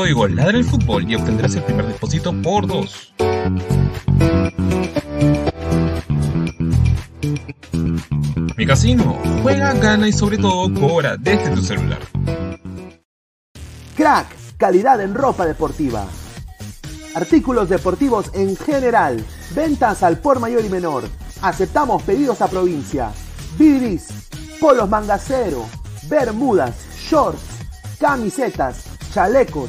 Código Ladra el Fútbol y obtendrás el primer depósito por dos. Mi casino, juega, gana y sobre todo cobra desde tu celular. Crack, calidad en ropa deportiva. Artículos deportivos en general. Ventas al por mayor y menor. Aceptamos pedidos a provincia. Bidris, polos mangacero, bermudas, shorts, camisetas, chalecos,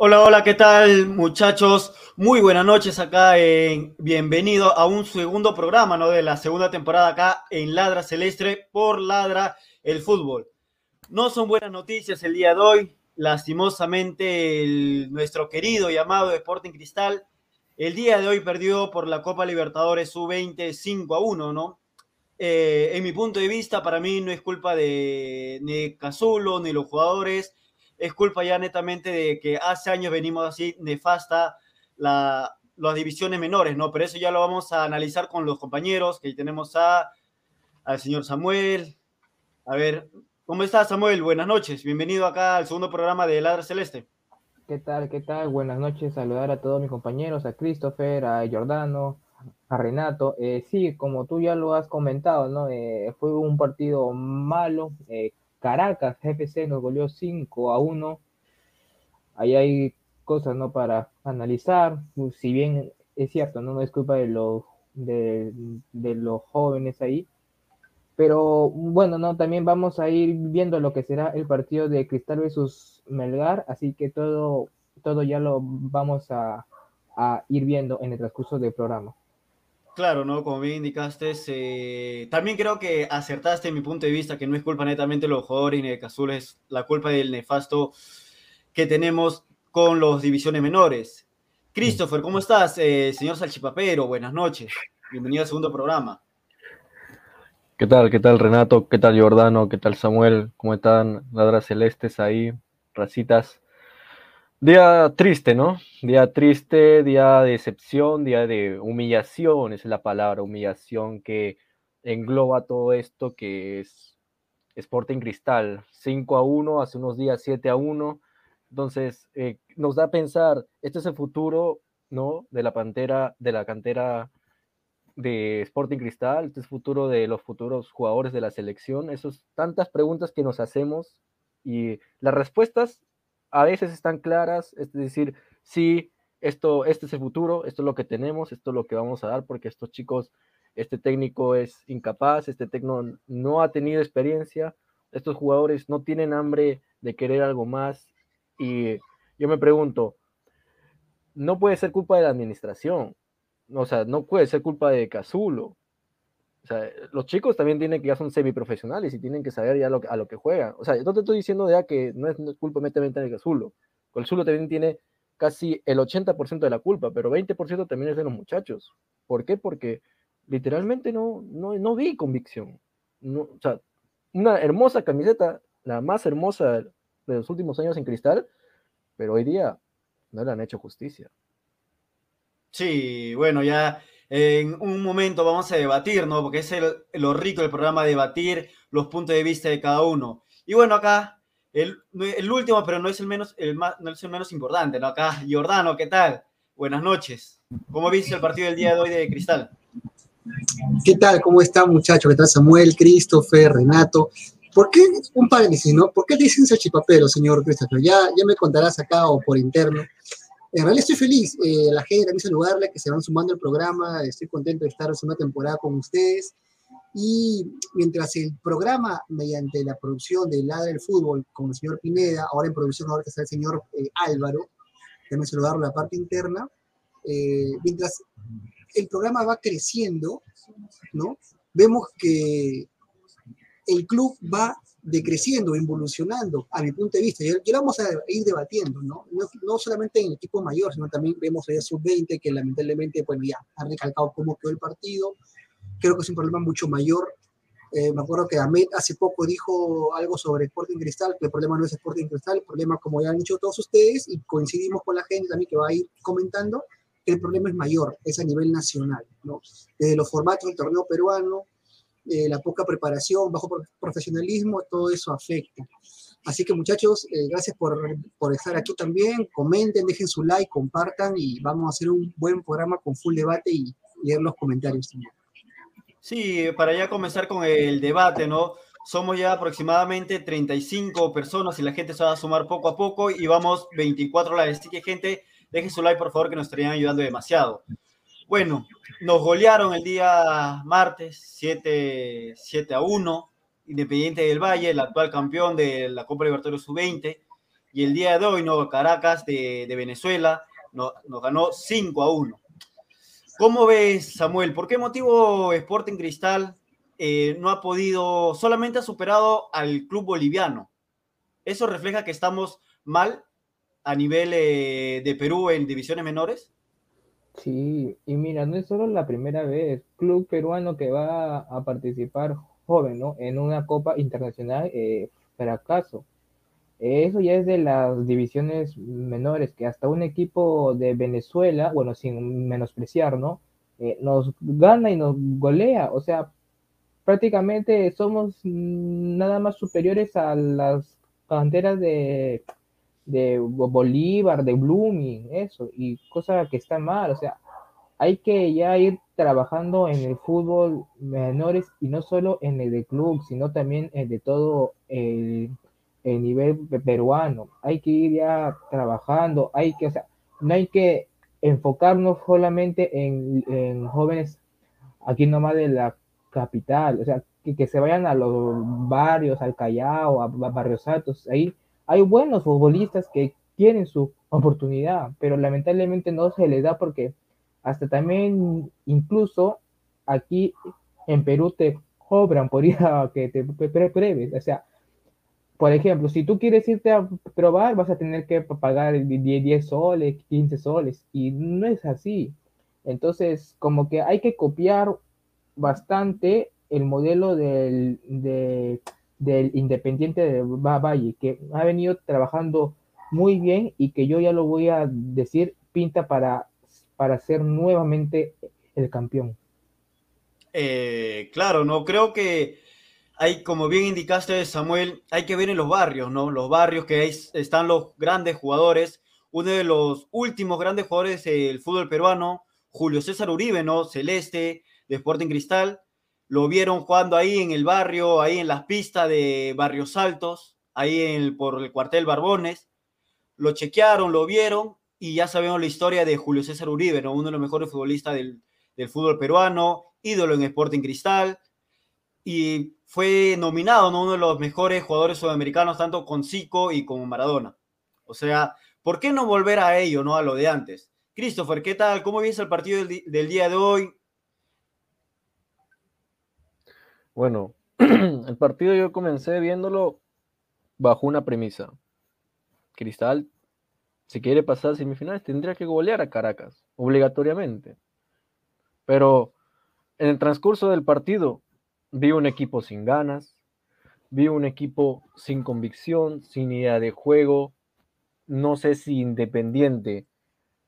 Hola, hola, ¿qué tal muchachos? Muy buenas noches acá en Bienvenido a un segundo programa, ¿no? De la segunda temporada acá en Ladra Celeste por Ladra el Fútbol. No son buenas noticias el día de hoy. Lastimosamente, nuestro querido y amado Sporting Cristal, el día de hoy perdió por la Copa Libertadores U20 5 a 1, ¿no? Eh, en mi punto de vista, para mí no es culpa de ni Cazulo ni los jugadores, es culpa ya netamente de que hace años venimos así nefasta la, las divisiones menores, ¿no? Pero eso ya lo vamos a analizar con los compañeros, que tenemos a, al señor Samuel. A ver, ¿cómo estás Samuel? Buenas noches, bienvenido acá al segundo programa de Ladra Celeste. ¿Qué tal? ¿Qué tal? Buenas noches, saludar a todos mis compañeros, a Christopher, a Giordano, a Renato. Eh, sí, como tú ya lo has comentado, ¿no? Eh, fue un partido malo, eh, Caracas FC nos goleó 5 a 1. Ahí hay cosas ¿no? para analizar. Si bien es cierto, no, es culpa de los, de, los jóvenes ahí. Pero bueno, no, también vamos a ir viendo lo que será el partido de Cristal versus Melgar, así que todo, todo ya lo vamos a, a ir viendo en el transcurso del programa. Claro, ¿no? Como bien indicaste, también creo que acertaste en mi punto de vista que no es culpa netamente de los jugadores ni de Cazul, es la culpa del nefasto que tenemos con los divisiones menores. Christopher, ¿cómo estás? Eh, señor Salchipapero, buenas noches. Bienvenido al segundo programa. ¿Qué tal? ¿Qué tal Renato? ¿Qué tal Jordano? ¿Qué tal Samuel? ¿Cómo están? Ladras celestes ahí, racitas. Día triste, ¿no? Día triste, día de decepción, día de humillación, es la palabra, humillación que engloba todo esto que es Sporting Cristal. 5 a 1, hace unos días 7 a 1. Entonces, eh, nos da a pensar, este es el futuro, ¿no? De la pantera, de la cantera de Sporting Cristal, este es el futuro de los futuros jugadores de la selección. Esas tantas preguntas que nos hacemos y las respuestas a veces están claras, es decir, sí, esto, este es el futuro, esto es lo que tenemos, esto es lo que vamos a dar, porque estos chicos, este técnico es incapaz, este técnico no ha tenido experiencia, estos jugadores no tienen hambre de querer algo más. Y yo me pregunto, no puede ser culpa de la administración, o sea, no puede ser culpa de Los chicos también tienen que ya son semiprofesionales y tienen que saber ya a lo que juegan. O sea, no te estoy diciendo ya que no es, culpa netamente de Zulo. El Zulo también tiene casi el 80% de la culpa, pero 20% también es de los muchachos. ¿Por qué? Porque literalmente no, no, no vi convicción. Una hermosa camiseta, la más hermosa de los últimos años en cristal, pero hoy día no le han hecho justicia. Sí, bueno, ya en un momento vamos a debatir, ¿no? Porque es el, lo rico del programa, debatir los puntos de vista de cada uno. Y bueno, acá, el, último, pero no es el menos, el más, no es el menos importante, ¿no? Acá, Giordano, ¿qué tal? Buenas noches. ¿Cómo viste el partido del día de hoy de Cristal? ¿Qué tal? ¿Cómo están, muchachos? ¿Qué tal, Samuel, Christopher, Renato? ¿Por qué, un paréntesis, ¿no? ¿Por qué dicen chipapero, señor Christopher? Ya, ya me contarás acá o por interno. En realidad estoy feliz, eh, la gente también saludarle, que se van sumando al programa, estoy contento de estar una temporada con ustedes. Y mientras el programa, mediante la producción de Ladra del Fútbol con el señor Pineda, ahora en producción, ahora que está el señor eh, Álvaro, también saludarlo la parte interna, eh, mientras el programa va creciendo, ¿no? Vemos que el club va decreciendo, involucionando, a mi punto de vista. Y, lo vamos a ir debatiendo, ¿no? ¿no? solamente en el equipo mayor, sino también vemos a sub-20 que lamentablemente, bueno, ya ha recalcado cómo quedó el partido. Creo que es un problema mucho mayor. Eh, me acuerdo que Ahmed hace poco dijo algo sobre Sporting Cristal, que el problema no es Sporting Cristal, el problema, como ya han dicho todos ustedes, y coincidimos con la gente también que va a ir comentando, que el problema es mayor, es a nivel nacional, ¿no? Desde los formatos del torneo peruano, eh, la poca preparación, bajo profesionalismo, todo eso afecta. Así que muchachos, eh, gracias por, por, estar aquí también. Comenten, dejen su like, compartan y vamos a hacer un buen programa con full debate y leer los comentarios también. Sí, para ya comenzar con el debate, ¿no? Somos ya aproximadamente 35 personas y la gente se va a sumar poco a poco y vamos 24 likes. Así que gente, dejen su like por favor que nos estarían ayudando demasiado. Bueno, nos golearon el día martes 7, 7 a 1, Independiente del Valle, el actual campeón de la Copa Libertadores Sub-20. y el día de hoy, ¿no? Caracas de, Venezuela nos, ganó 5 a 1. ¿Cómo ves, Samuel? ¿Por qué motivo Sporting Cristal eh, no ha podido, solamente ha superado al club boliviano? ¿Eso refleja que estamos mal a nivel eh, de Perú en divisiones menores? Sí, y mira, no es solo la primera vez, club peruano que va a participar joven, ¿no? En una Copa Internacional, eh, fracaso. Eso ya es de las divisiones menores, que hasta un equipo de Venezuela, bueno, sin menospreciar, ¿no? Eh, nos gana y nos golea, o sea, prácticamente somos nada más superiores a las canteras de de Bolívar, de Blooming, eso, y cosa que está mal, o sea, hay que ya ir trabajando en el fútbol menores y no solo en el de club, sino también en de todo el, nivel peruano. Hay que ir ya trabajando, hay que, o sea, no hay que enfocarnos solamente en, jóvenes aquí nomás de la capital, o sea, que, que, se vayan a los barrios, al Callao, a, a Barrios Altos, ahí hay buenos futbolistas que tienen su oportunidad, pero lamentablemente no se les da porque hasta también incluso aquí en Perú te cobran por ir a que te pruebes. O sea, por ejemplo, si tú quieres irte a probar, vas a tener que pagar 10 soles, 15 soles, y no es así. Entonces, como que hay que copiar bastante el modelo del, de, del Independiente de Valle, que ha venido trabajando muy bien y que yo ya lo voy a decir, pinta para, para ser nuevamente el campeón. Eh, claro, no creo que hay, como bien indicaste, Samuel, hay que ver en los barrios, ¿no? Los barrios que están los grandes jugadores. Uno de los últimos grandes jugadores del fútbol peruano, Julio César Uribe, ¿no? Celeste, de Sporting Cristal lo vieron jugando ahí en el barrio, ahí en las pistas de Barrios Altos, ahí en por el cuartel Barbones. Lo chequearon, lo vieron y ya sabemos la historia de Julio César Uribe, uno de los mejores futbolistas del, fútbol peruano, ídolo en Sporting Cristal y fue nominado ¿no? uno de los mejores jugadores sudamericanos, tanto con Zico y con Maradona. O sea, ¿por qué no volver a ello, no a lo de antes? Christopher, ¿qué tal? ¿Cómo viste el partido del día de hoy? Bueno, el partido yo comencé viéndolo bajo una premisa. Cristal, si quiere pasar a semifinales, tendría que golear a Caracas, obligatoriamente. Pero en el transcurso del partido vi un equipo sin ganas, vi un equipo sin convicción, sin idea de juego. No sé si Independiente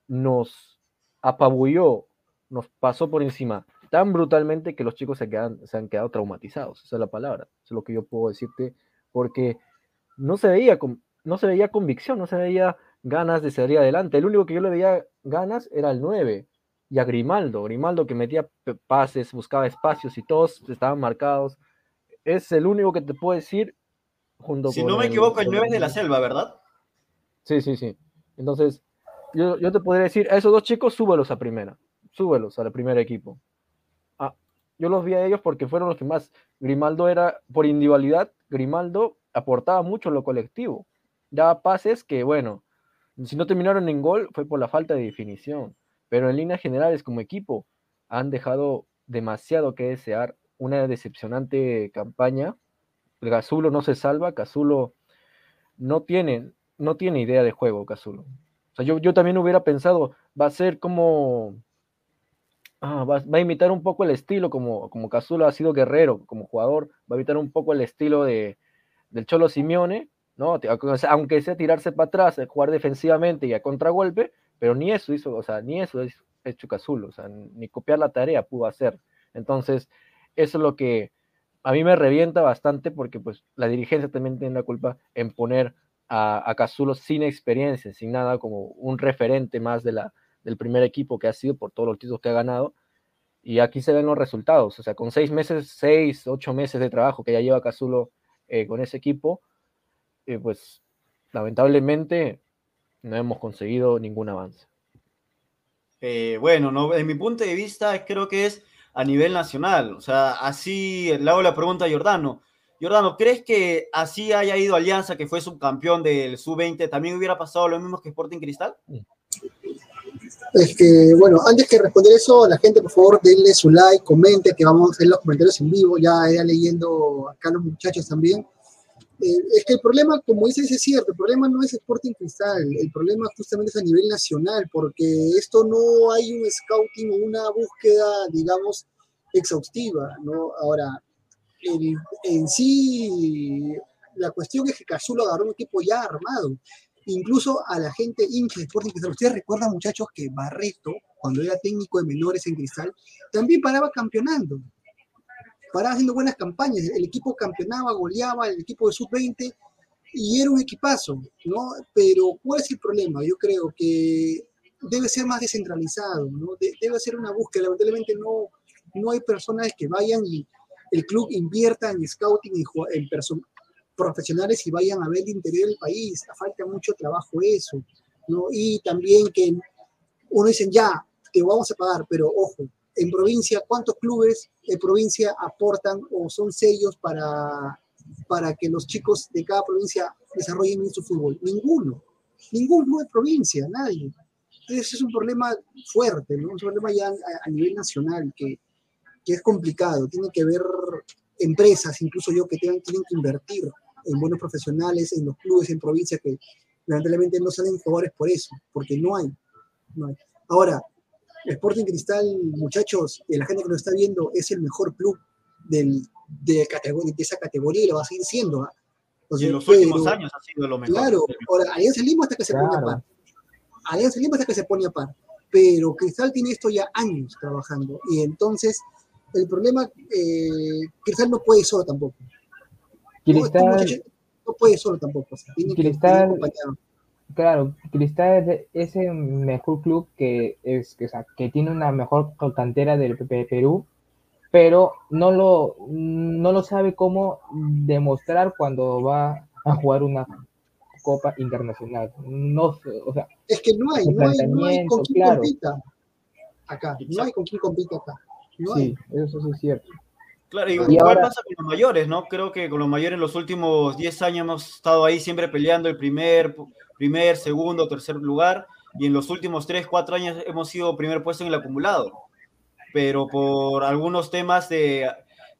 nos apabulló, nos pasó por encima tan brutalmente que los chicos se, quedan, se han quedado traumatizados. Esa es la palabra. Eso es lo que yo puedo decirte, porque no se veía, no se veía convicción, no se veía ganas de salir adelante. El único que yo le veía ganas era el 9 y a Grimaldo. Grimaldo que metía pases, buscaba espacios y todos estaban marcados. Es el único que te puedo decir junto si no me equivoco, el 9 es de la selva, ¿verdad? Sí, sí, sí. Entonces, yo, yo te podría decir, a esos dos chicos, súbelos a primera. Súbelos al primer equipo yo los vi a ellos porque fueron los que más, Grimaldo era, por individualidad, Grimaldo aportaba mucho en lo colectivo, daba pases que, bueno, si no terminaron en gol fue por la falta de definición, pero en líneas generales como equipo han dejado demasiado que desear, una decepcionante campaña, el Gazulo no se salva, Cazulo no tiene, no tiene idea de juego, Cazulo. O sea, yo, yo también hubiera pensado, va a ser como Ah, va, a imitar un poco el estilo, como, como Cazulo ha sido guerrero como jugador, va a imitar un poco el estilo de, del Cholo Simeone, ¿no? Aunque sea tirarse para atrás, eh, jugar defensivamente y a contragolpe, pero ni eso hizo, o sea, ni eso es hecho Cazulo, o sea, ni copiar la tarea pudo hacer. Entonces, eso es lo que a mí me revienta bastante porque pues la dirigencia también tiene la culpa en poner a, a Cazulo sin experiencia, sin nada como un referente más de la, del primer equipo que ha sido por todos los títulos que ha ganado. Y aquí se ven los resultados. O sea, con seis meses, seis, ocho meses de trabajo que ya lleva Cazulo eh, con ese equipo, eh, pues lamentablemente no hemos conseguido ningún avance. Eh, bueno, no, en mi punto de vista creo que es a nivel nacional. O sea, así le hago la pregunta a Jordano. Jordano, ¿crees que así haya ido Alianza, que fue subcampeón del sub-20, también hubiera pasado lo mismo que Sporting Cristal? Es que, bueno, antes que responder eso, la gente, por favor, denle su like, comente, que vamos a hacer los comentarios en vivo, ya, ya leyendo acá los muchachos también. Eh, es que el problema, como dices, es cierto, el problema no es Sporting Cristal, el problema justamente es a nivel nacional, porque esto no hay un scouting o una búsqueda, digamos, exhaustiva, ¿no? Ahora, el- en sí, la cuestión es que Cazulo agarró un equipo ya armado, incluso a la gente hincha de Sporting Cristal. Ustedes recuerdan, muchachos, que Barreto, cuando era técnico de menores en Cristal, también paraba campeonando paraba haciendo buenas campañas, el equipo campeonaba, goleaba, el equipo de sub-20 y era un equipazo, ¿no? Pero ¿cuál es el problema? Yo creo que debe ser más descentralizado, debe ser una búsqueda, lamentablemente no, no hay personas que vayan y el club invierta en scouting en perso- profesionales y vayan a ver el interior del país, falta mucho trabajo eso, ¿no? Y también que uno dice, ya, te vamos a pagar, pero ojo, en provincia, ¿cuántos clubes de provincia aportan o son sellos para, para que los chicos de cada provincia desarrollen bien su fútbol? Ninguno. Ningún club de provincia, nadie. Entonces es un problema fuerte, ¿no? Un problema ya a, a nivel nacional que, que es complicado. Tiene que haber empresas, incluso yo, que tengan, tienen que invertir en buenos profesionales, en los clubes en provincia que lamentablemente no salen jugadores por eso, porque no hay. No hay. Ahora, Sporting Cristal, muchachos, eh, la gente que nos está viendo, es el mejor club del, de, categoría, de esa categoría y lo va a seguir siendo. ¿ah? O Y en los últimos pero- años ha sido lo mejor. Claro, ahora Alianza Lima hasta que se pone a Claro. par. Alianza Lima hasta que se pone a par. Pero Cristal tiene esto ya años trabajando. Y entonces, el problema, eh, Cristal no puede solo tampoco. No, este Cristal, muchacho no puede solo tampoco. o sea, tiene Cristal- claro, Cristal es, el mejor club que es que, o sea, que tiene una mejor cantera del Perú, pero no lo, no lo sabe cómo demostrar cuando va a jugar una Copa Internacional. No, o sea, Es que no hay, no hay, no hay con quién claro. compita acá. No hay con quién compita acá. No hay. sí, eso sí es cierto. Claro, Y igual ahora- pasa con los mayores, ¿no? Creo que con los mayores en los últimos 10 años hemos estado ahí siempre peleando el primer, primer, segundo, tercer lugar, y en los últimos 3, 4 años hemos sido primer puesto en el acumulado. Pero por algunos temas de,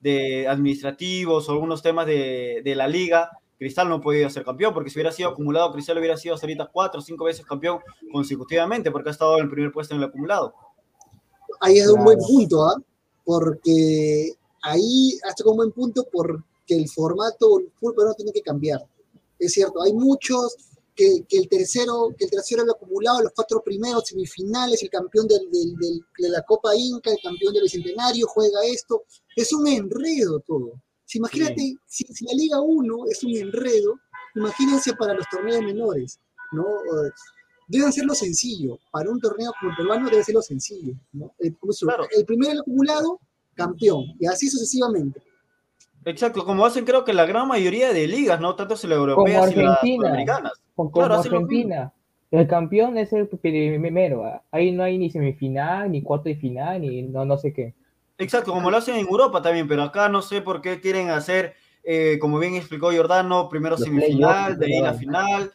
de administrativos o algunos temas de, de la liga, Cristal no ha podido ser campeón, porque si hubiera sido acumulado, Cristal hubiera sido hasta ahorita 4 o 5 veces campeón consecutivamente, porque ha estado en el primer puesto en el acumulado. Ahí es un buen punto, ¿ah? Porque ahí hasta un buen punto porque el formato el fútbol peruano tiene que cambiar. Es cierto, hay muchos que, que el tercero, que el tercero lo acumulado, los cuatro primeros semifinales, el campeón del, del- del- de la Copa Inca, el campeón del Bicentenario, juega esto. Es un enredo todo. Si imagínate, si, si la Liga 1 es un enredo, imagínense para los torneos menores, ¿no? Eh, Debe hacerlo sencillo. Para un torneo como el peruano debe ser lo sencillo. ¿no? El, como eso, Claro. el primer acumulado, campeón. Y así sucesivamente. Exacto, como hacen creo que la gran mayoría de ligas, ¿no? Tanto en las Como europeas y las americanas. como Claro, lo Argentina. El campeón es el primero. ¿ah? Ahí no hay ni semifinal, ni cuarto de final, ni no, no sé qué. Exacto, como lo hacen en Europa también, pero acá no sé por qué quieren hacer, eh, como bien explicó Giordano, primero Los semifinal, de ahí la final.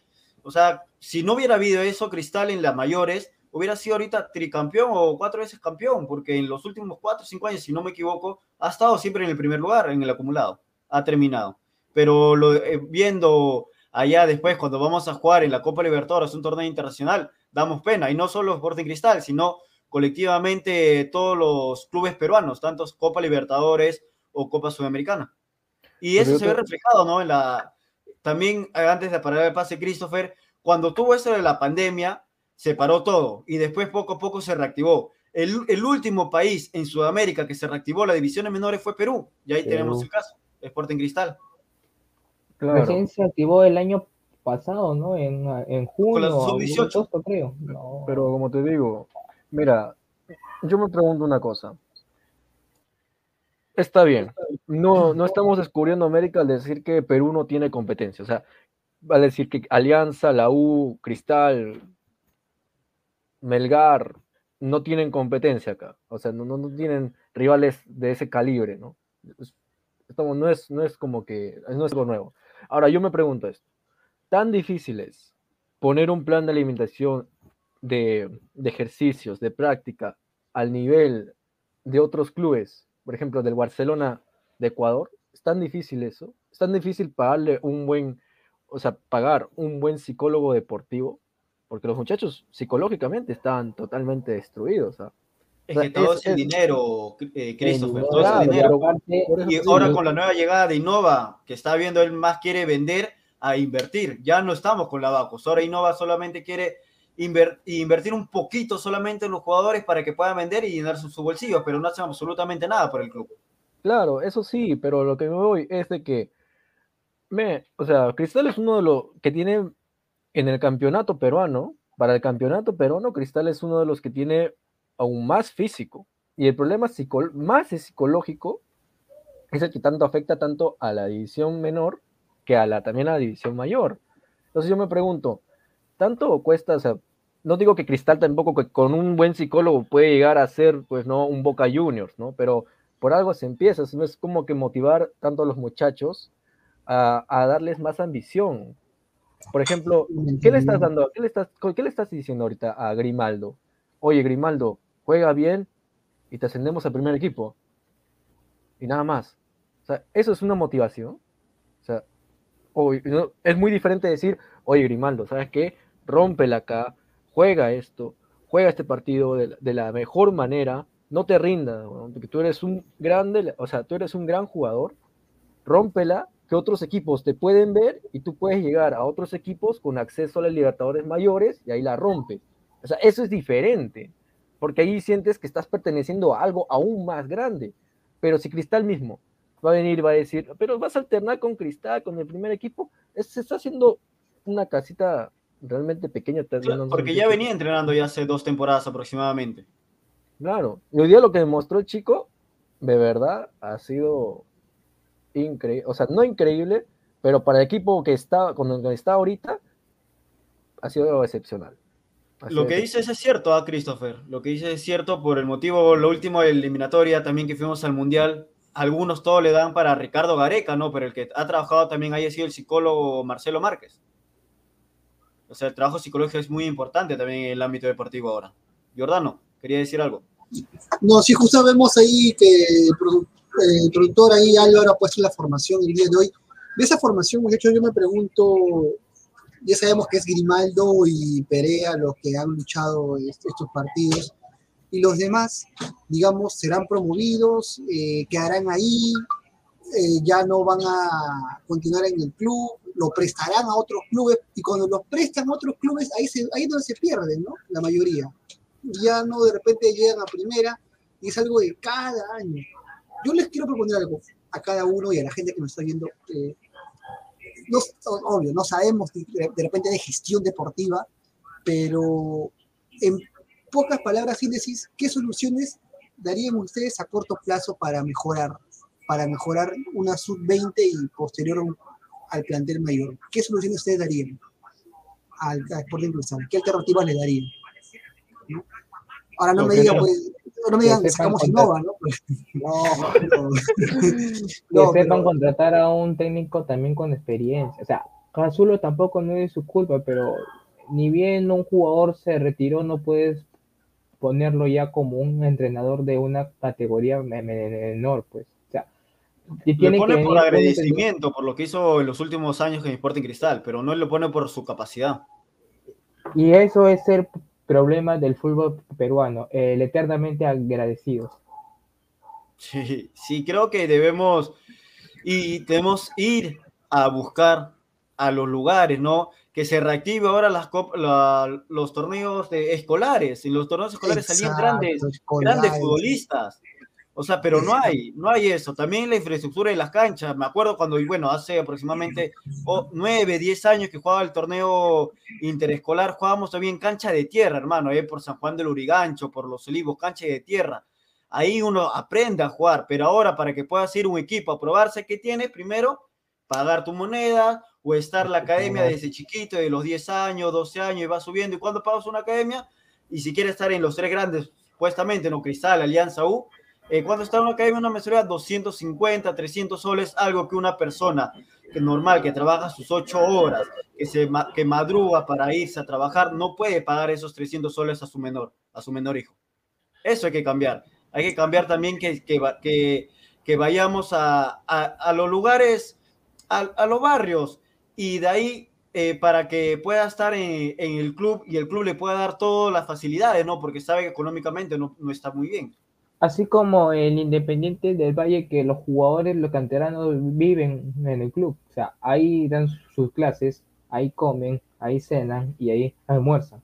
O sea, si no hubiera habido eso, Cristal en las mayores hubiera sido ahorita tricampeón o cuatro veces campeón, porque en los últimos cuatro o cinco años, si no me equivoco, ha estado siempre en el primer lugar, en el acumulado, ha terminado. Pero lo, eh, viendo allá después, cuando vamos a jugar en la Copa Libertadores, un torneo internacional, damos pena, y no solo Sporting Cristal, sino colectivamente todos los clubes peruanos, tanto Copa Libertadores o Copa Sudamericana. Y eso se ve reflejado, ¿no? En la, también eh, antes de parar el pase, Christopher, cuando tuvo eso de la pandemia, se paró todo y después poco a poco se reactivó. El, el último país en Sudamérica que se reactivó las divisiones menores fue Perú, y ahí Perú. tenemos el caso, Sporting Cristal. Claro. Recién se activó el año pasado, ¿no? En, en junio, la sub-18. agosto, creo. No. Pero como te digo, mira, yo me pregunto una cosa. Está bien, no, no estamos descubriendo América al decir que Perú no tiene competencia. O sea, al decir que Alianza, la U, Cristal, Melgar no tienen competencia acá. O sea, no, no, tienen rivales de ese calibre, ¿no? Es- Estamos, no, es, no es como que no es algo nuevo. Ahora, yo me pregunto esto. ¿Tan difícil es poner un plan de alimentación, de, de ejercicios, de práctica, al nivel de otros clubes, por ejemplo, del Barcelona de Ecuador? ¿Es tan difícil eso? ¿Es tan difícil pagarle un buen, o sea, pagar un buen psicólogo deportivo? Porque los muchachos psicológicamente están totalmente destruidos. ¿ah? Es que todo es, el dinero, eh, Christopher, todo es el dinero. Y ahora con la nueva llegada de Innova, que está viendo, él más quiere vender a invertir. Ya no estamos con la Bacos. Ahora Innova solamente quiere invertir un poquito solamente en los jugadores para que puedan vender y llenar sus su bolsillos, pero no hacen absolutamente nada por el club. Claro, eso sí, pero lo que me voy es de que, me, o sea, Cristal es uno de los que tiene en el campeonato peruano, para el campeonato peruano, Cristal es uno de los que tiene aún más físico. Y el problema más psicológico es el que tanto afecta tanto a la división menor que a la, también a la división mayor. Entonces yo me pregunto, ¿tanto cuesta? O sea, no digo que Cristal tampoco que con un buen psicólogo puede llegar a ser, pues, ¿no? Un Boca Juniors, ¿no? Pero por algo se empieza, es como que motivar tanto a los muchachos a, a darles más ambición. Por ejemplo, ¿qué le estás dando? ¿Qué le estás, ¿Qué le estás diciendo ahorita a Grimaldo? Oye, Grimaldo, juega bien y te ascendemos al primer equipo. Y nada más. O sea, eso es una motivación. O sea, es muy diferente decir, oye, Grimaldo, ¿sabes qué? Rómpela acá, juega esto, juega este partido de, la mejor manera, no te rindas, porque tú eres un grande, o sea, tú eres un gran jugador, rómpela, que otros equipos te pueden ver y tú puedes llegar a otros equipos con acceso a las Libertadores mayores y ahí la rompes. O sea, eso es diferente porque ahí sientes que estás perteneciendo a algo aún más grande. Pero si Cristal mismo va a venir va a decir, pero vas a alternar con Cristal, con el primer equipo, se está haciendo una casita realmente pequeña. porque ya venía entrenando ya hace dos temporadas aproximadamente. Claro, y hoy día lo que demostró el chico, de verdad, ha sido increíble, o sea, no increíble, pero para el equipo que está, con el que está ahorita, ha sido excepcional lo que dices es cierto, ¿ah, Christopher. Lo que dices es cierto por el motivo, lo último de la eliminatoria, también que fuimos al Mundial. Algunos todo le dan para Ricardo Gareca, ¿no? Pero el que ha trabajado también ahí ha sido el psicólogo Marcelo Márquez. O sea, el trabajo psicológico es muy importante también en el ámbito deportivo ahora. Jordano, quería decir algo. No, sí, justo vemos ahí que el, productor ahí, Álvaro, ha puesto la formación el día de hoy. De esa formación, hecho, yo me pregunto, ya sabemos que es Grimaldo y Perea los que han luchado estos partidos. Y los demás, digamos, serán promovidos, eh, quedarán ahí, eh, ya no van a continuar en el club, lo prestarán a otros clubes y cuando los prestan a otros clubes, ahí, ahí es donde se pierden, ¿no? La mayoría. Ya no de repente llegan a primera y es algo de cada año. Yo les quiero proponer algo a cada uno y a la gente que nos está viendo. No, obvio, no sabemos de, repente de gestión deportiva, pero en pocas palabras, síntesis, ¿qué soluciones darían ustedes a corto plazo para mejorar, para mejorar una sub-20 y posterior al plantel mayor? ¿Qué soluciones ustedes darían al, al Sporting Cristal? ¿Qué alternativas le darían? Ahora no me digan, pues, no me digan, sacamos Innova, ¿no? no, no. que sepan contratar a un técnico también con experiencia. O sea, Cazulo tampoco no es su culpa, pero ni bien un jugador se retiró, no puedes ponerlo ya como un entrenador de una categoría menor, pues. Lo pone por agradecimiento, por lo que hizo en los últimos años en Sporting Cristal, pero no lo pone por su capacidad. Y eso es ser problemas del fútbol peruano, el eternamente agradecidos. Sí, sí, creo que debemos y debemos ir a buscar a los lugares, ¿no? Que se reactive ahora las los torneos de escolares. En los torneos escolares salían grandes, grandes futbolistas. O sea, pero no hay, no hay eso. También la infraestructura de las canchas. Me acuerdo cuando, bueno, hace aproximadamente nueve, diez años que jugaba el torneo interescolar, jugábamos también cancha de tierra, hermano, eh, por San Juan del Urigancho, por Los Olivos, cancha de tierra. Ahí uno aprende a jugar, pero ahora para que puedas ir un equipo a probarse que tiene, primero pagar tu moneda o estar en la academia desde chiquito, de los 10 años, 12 años, y va subiendo. ¿Y cuando pagas una academia? Y si quieres estar en los tres grandes, supuestamente, no Cristal, Alianza U, Eh, cuando está en una academia, una mensualidad 250, 300 soles, algo que una persona que normal, que trabaja sus 8 horas, que, se, que madruga para irse a trabajar, no puede pagar esos 300 soles a su menor, a su menor hijo. Eso hay que cambiar. Hay que cambiar también que, que, que, vayamos a, a, los lugares, a, a, los barrios, y de ahí eh, para que pueda estar en, en, el club y el club le pueda dar todas las facilidades, ¿no? Porque sabe que económicamente no, no está muy bien. Así como el Independiente del Valle, que los jugadores, los canteranos viven en el club. O sea, ahí dan sus clases, ahí comen, ahí cenan y ahí almuerzan.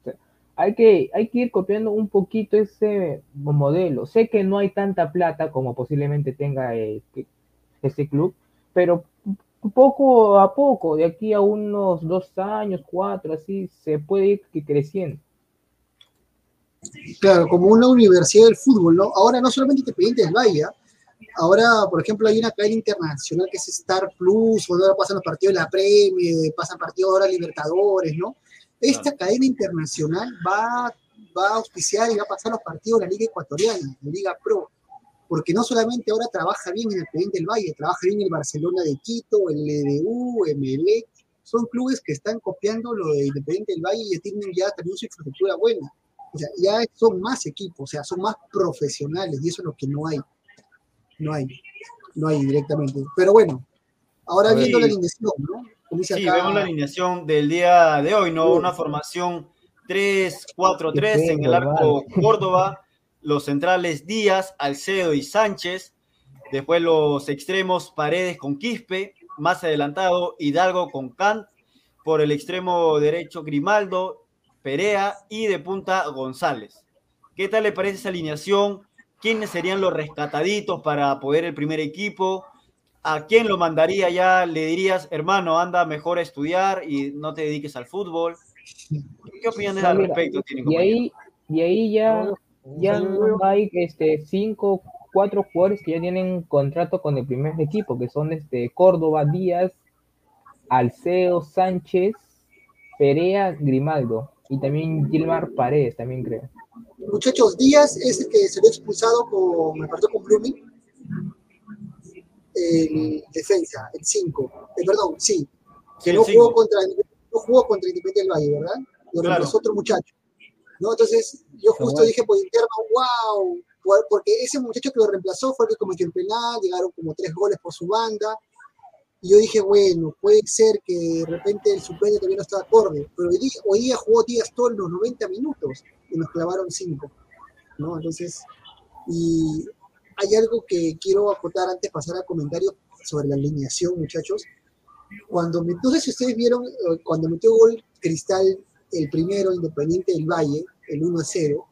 O sea, hay, que, hay que ir copiando un poquito ese modelo. Sé que no hay tanta plata como posiblemente tenga eh, ese club, pero poco a poco, de aquí a unos dos años, cuatro, así, se puede ir creciendo. Claro, como una universidad del fútbol, ¿no? Ahora no solamente Independiente del Valle, ¿ah? ahora, por ejemplo, hay una cadena internacional que es Star Plus, donde ahora pasan los partidos de la Premier, pasan partidos ahora Libertadores, ¿no? Esta cadena internacional va, va a auspiciar y va a pasar los partidos de la Liga Ecuatoriana, la Liga Pro, porque no solamente ahora trabaja bien en Independiente del Valle, trabaja bien el Barcelona de Quito, el EDU, MLE, son clubes que están copiando lo de Independiente del Valle y tienen ya también su infraestructura buena o sea, ya son más equipos, o sea, son más profesionales y eso es lo que no hay. No hay. No hay directamente. Pero bueno, ahora viendo la alineación, ¿no? sí, vemos la alineación del día de hoy, ¿no? Una formación 3-4-3 en el arco Córdoba, los centrales Díaz, Alcedo y Sánchez, después los extremos Paredes con Quispe, más adelantado Hidalgo con Kant, por el extremo derecho Grimaldo, Perea y de punta González. ¿Qué tal le parece esa alineación? ¿Quiénes serían los rescataditos para poder el primer equipo? ¿A quién lo mandaría ya? ¿Le dirías, hermano, anda mejor a estudiar y no te dediques al fútbol? ¿Qué opiniones al respecto tienen? Y ahí, y ahí ya, ya hay este, cinco, cuatro jugadores que ya tienen contrato con el primer equipo, que son este, Córdoba, Díaz, Alceo, Sánchez, Perea, Grimaldo y también Gilmar Paredes, también creo. Muchachos, Díaz es el que se ve expulsado con, me partió con Blooming, el defensa, el 5, eh, perdón, sí, que no, jugó contra, no jugó contra Independiente del Valle, ¿verdad? Lo claro. otro muchacho. ¿no? Entonces, yo justo dije por interno, wow, porque ese muchacho que lo reemplazó fue el que cometió el penal, llegaron como tres goles por su banda, y yo dije, bueno, puede ser que de repente el suplente también no estaba acorde, pero hoy día, jugó Díaz todos los 90 minutos y nos clavaron 5, ¿no? Entonces, y hay algo que quiero acotar antes de pasar a comentarios sobre la alineación, muchachos. Cuando no sé si ustedes vieron, eh, cuando metió gol Cristal, el primero Independiente del Valle, el 1 a 0,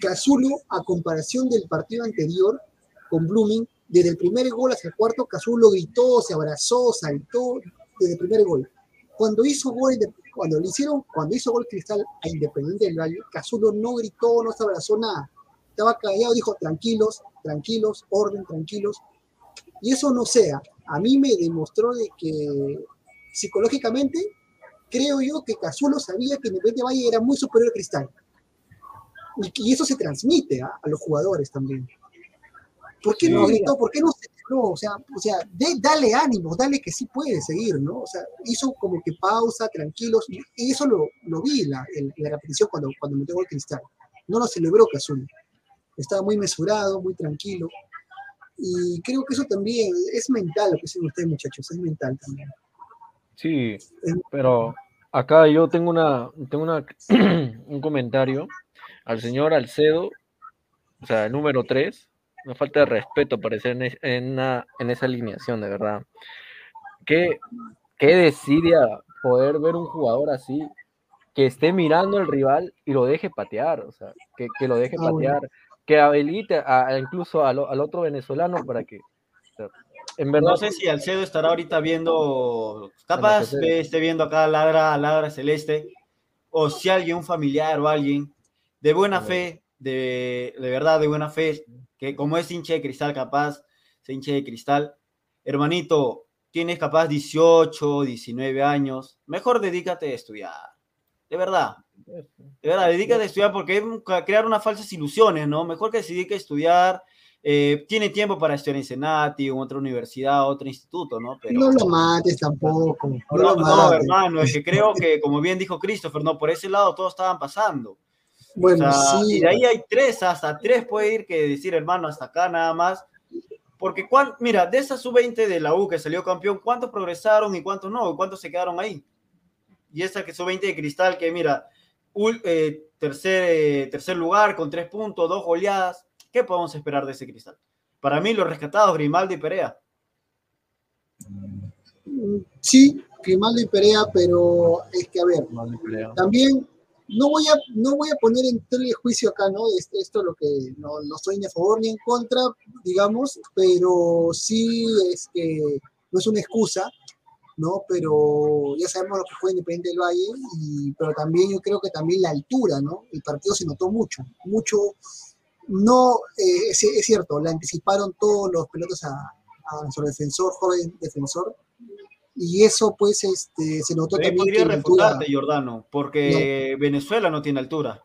Cazulo, a comparación del partido anterior con Blooming, desde el primer gol hasta el cuarto, Cazulo gritó, se abrazó, saltó, desde el primer gol. Cuando hizo gol, cuando le hicieron, cuando hizo gol Cristal a Independiente del Valle, Cazulo no gritó, no se abrazó nada. Estaba callado, dijo, tranquilos, tranquilos, orden, tranquilos. Y eso no sea, a mí me demostró de que psicológicamente creo yo que Cazulo sabía que Independiente Valle era muy superior a Cristal. Y, eso se transmite a los jugadores también. ¿Por qué no gritó? ¿Por qué no celebró? O sea, o sea dale ánimo, dale que sí puede seguir, ¿no? O sea, hizo como que pausa, tranquilos, y eso lo, lo vi la, en, la repetición cuando, cuando metió el cristal. No lo celebró Cazul. Estaba muy mesurado, muy tranquilo. Y creo que eso también es mental, lo que dicen ustedes, muchachos, es mental también. Sí, pero acá yo tengo una, tengo una, un comentario al señor Alcedo, o sea, el número 3, una falta de respeto parecer en, en, en esa alineación, de verdad. ¿Qué, qué decidia poder ver un jugador así que esté mirando al rival y lo deje patear, o sea, que, que lo deje ah, patear, que habilite a, incluso al, al, otro venezolano para que... en verdad, no sé si Alcedo estará ahorita viendo, capaz esté viendo acá ladra, ladra celeste, o si alguien, un familiar o alguien de buena fe, de, de verdad, de buena fe, que como es hincha de cristal capaz, es hincha de cristal, hermanito, tienes capaz 18, 19 años, mejor dedícate a estudiar. De verdad, De verdad, dedícate a estudiar porque crear unas falsas ilusiones, ¿no? Mejor que se dedique a estudiar. eh, tiene tiempo para estudiar en Senati, en otra universidad, otro instituto, ¿no? Pero, No lo mates tampoco. No, no, lo no, mates. hermano, es que creo que, como bien dijo Christopher, no, por ese lado todos estaban pasando. Bueno, O sea, sí. Y de ahí hay tres, hasta tres puede ir que decir, hermano, hasta acá nada más. Porque, cuán- mira, de esa sub-20 de la U que salió campeón, ¿cuántos progresaron y cuántos no? ¿Y ¿Cuántos se quedaron ahí? Y esa que sub-20 de Cristal, que mira, ul- eh, tercer, eh, tercer lugar con tres puntos, dos goleadas. ¿Qué podemos esperar de ese Cristal? Para mí, los rescatados, Grimaldo y Perea. Sí, Grimaldo y Perea, pero es que, a ver, también no voy a, no voy a poner en tela de juicio acá, ¿no? Esto, esto lo que no, no estoy ni a favor ni en contra, digamos, pero sí es que no es una excusa, ¿no? Pero ya sabemos lo que fue Independiente del Valle, y, pero también yo creo que también la altura, ¿no? El partido se notó mucho, mucho. No, eh, es, es cierto, le anticiparon todos los pelotas a, a nuestro defensor, joven defensor, y eso pues este, se notó también podría refutarte, Jordano, porque Venezuela no tiene altura.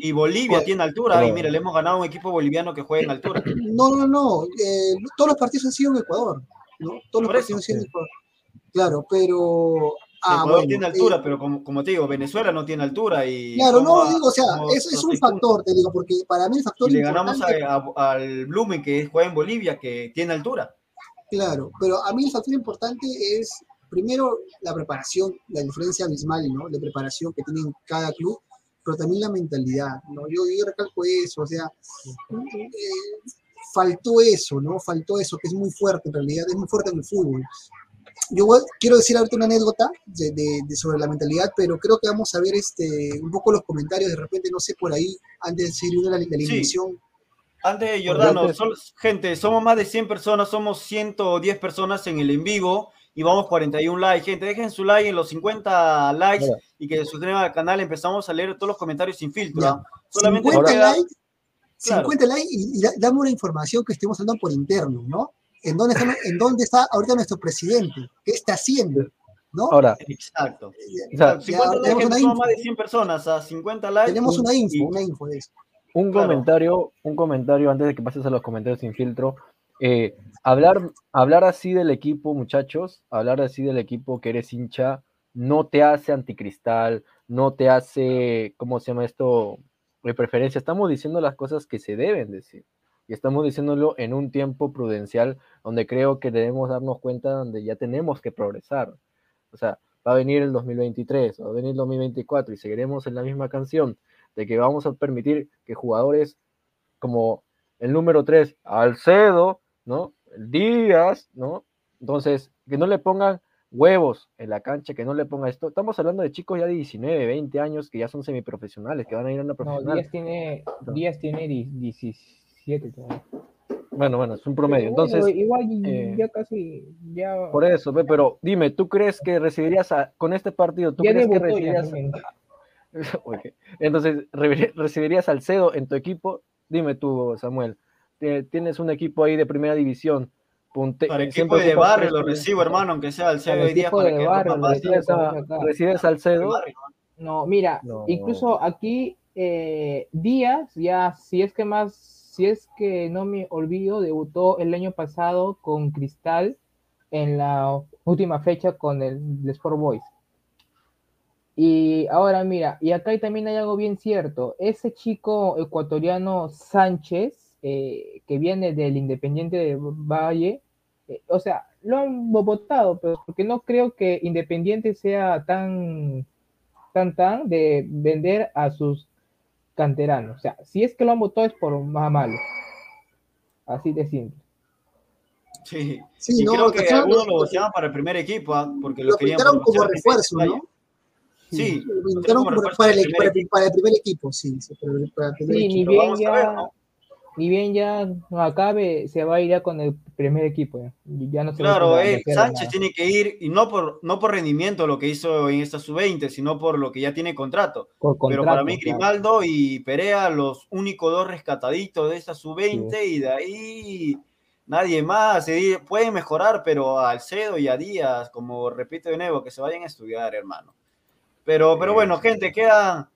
Y Bolivia Pues, tiene altura. Y mira, le hemos ganado a un equipo boliviano que juega en altura. No, no, no. eh, todos los partidos han sido en Ecuador. ¿no? Todos los partidos han sido en Ecuador. Claro, pero. Ah, Ecuador bueno, tiene eh, altura, pero como, como te digo, Venezuela no tiene altura. Y claro, no, digo, o sea, es, es un factor, te digo, porque para mí el factor Y le ganamos a- al Blumen que juega en Bolivia, que tiene altura. Claro, pero a mí el factor importante es, primero, la preparación, la diferencia abismal, ¿no? De preparación que tienen cada club, pero también la mentalidad, ¿no? Yo, yo recalco eso, o sea, eh, faltó eso, ¿no? Faltó eso, que es muy fuerte en realidad, es muy fuerte en el fútbol. Yo voy- quiero decir ahorita una anécdota de, de- de sobre la mentalidad, pero creo que vamos a ver este, un poco los comentarios, de repente, no sé, por ahí, antes de seguir una de la, la Sí. Antes de Jordano, sol- gente, somos más de 100 personas, somos 110 personas en el en vivo y vamos 41 likes. Gente, dejen su like en los 50 likes Mira. y que se suscriban al canal. Empezamos a leer todos los comentarios sin filtro. ¿ah? Solamente 50 queda- likes, Claro. 50 likes y, y da- dame una información que estemos hablando por interno, ¿no? ¿En dónde, está, ¿En dónde está ahorita nuestro presidente? ¿Qué está haciendo? ¿no? Ahora, Exacto. o sea, Exacto, 50 likes, somos más de 100 personas, a 50 likes. Tenemos una info, y- una info de eso. Un Claro. comentario, un comentario antes de que pases a los comentarios sin filtro. Eh, hablar, hablar así del equipo, muchachos, hablar así del equipo que eres hincha, no te hace anticristal, no te hace, ¿cómo se llama esto? De preferencia. Estamos diciendo las cosas que se deben decir. Y estamos diciéndolo en un tiempo prudencial donde creo que debemos darnos cuenta donde ya tenemos que progresar. O sea, va a venir el 2023, va a venir el 2024 y seguiremos en la misma canción de que vamos a permitir que jugadores como el número 3, Alcedo, ¿no? Díaz, ¿no? Entonces, que no le pongan huevos en la cancha, que no le pongan esto. Estamos hablando de chicos ya de 19, 20 años que ya son semiprofesionales, que van a ir a una No, profesional. Díaz tiene, Díaz tiene di- 17 todavía. Bueno, bueno, es un promedio. Bueno, Entonces, igual eh, ya casi, ya, por eso, pero dime, ¿tú crees que recibirías a- con este partido, tú ya crees que debutó recibirías. Entonces, re- ¿recibirías al Cedo en tu equipo? Dime tú, Samuel. Tie- Tienes un equipo ahí de primera división. punte- Para equipo de barrio lo recibo, hermano, aunque sea días equipo para de que barrio. ¿Recibes, a- Estamos acá. recibes al Cedo? No, mira, No. incluso aquí eh, Díaz, ya, si es que más, si es que no me olvido, debutó el año pasado con Cristal en la última fecha con el, el Sport Boys. Y ahora mira, y acá también hay algo bien cierto. Ese chico ecuatoriano Sánchez, eh, que viene del Independiente de Valle, eh, o sea, lo han votado, pero porque no creo que Independiente sea tan, tan, tan de vender a sus canteranos. O sea, si es que lo han votado es por más malo. Así de simple. Sí. Sí, y no, creo que claro, algunos lo voceaban para el primer equipo, ¿ah? porque lo, Lo querían como refuerzo, ¿no? Playa. Sí, Lo para del el, primer para, el, equipo. para el primer equipo, sí, sí, para el, para el primer Sí, ni equipo. Bien vamos ya, ver, ¿no? ni bien ya no acabe, se va a ir ya con el primer equipo. Ya, no se va Claro, poner a eh, Sánchez nada. tiene que ir, y no por, no por rendimiento lo que hizo en esta sub-20, sino por lo que ya tiene contrato. Por Pero para contrato, mí, claro. Grimaldo y Perea, los únicos dos rescataditos de esta sub-20, y de ahí nadie más. Pueden mejorar, pero a Alcedo y a Díaz, como repito de nuevo, que se vayan a estudiar, hermano. Pero, pero bueno, gente, quedan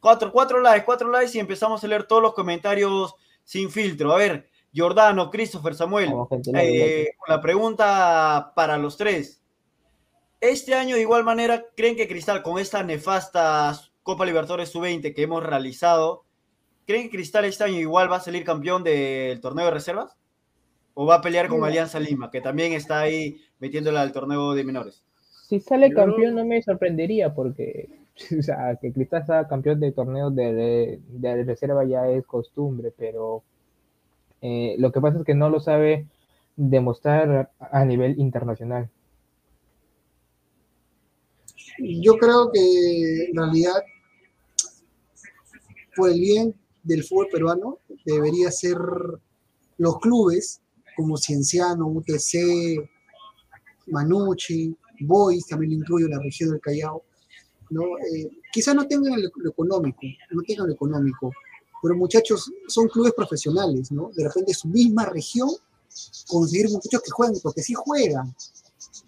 cuatro, cuatro likes, cuatro likes y empezamos a leer todos los comentarios sin filtro. A ver, Jordano, Christopher, Samuel, eh, la pregunta para los tres. Este año, de igual manera, ¿creen que Cristal, con esta nefasta Copa Libertadores Sub-20 que hemos realizado, ¿creen que Cristal este año igual va a salir campeón del torneo de reservas? ¿O va a pelear con Alianza Lima, que también está ahí metiéndola al torneo de menores? Si sale campeón no me sorprendería porque o sea, que Cristal sea campeón de torneo de, reserva ya es costumbre, pero eh, lo que pasa es que no lo sabe demostrar a nivel internacional. Yo creo que en realidad, por el bien del fútbol peruano, debería ser los clubes como Cienciano, UTC, Manucci, Boys, también lo incluyo la región del Callao, ¿no? Eh, quizás no tengan lo, económico, no tengan lo económico, pero muchachos son clubes profesionales, ¿no? De repente su misma región, conseguir muchachos que jueguen, porque sí juegan,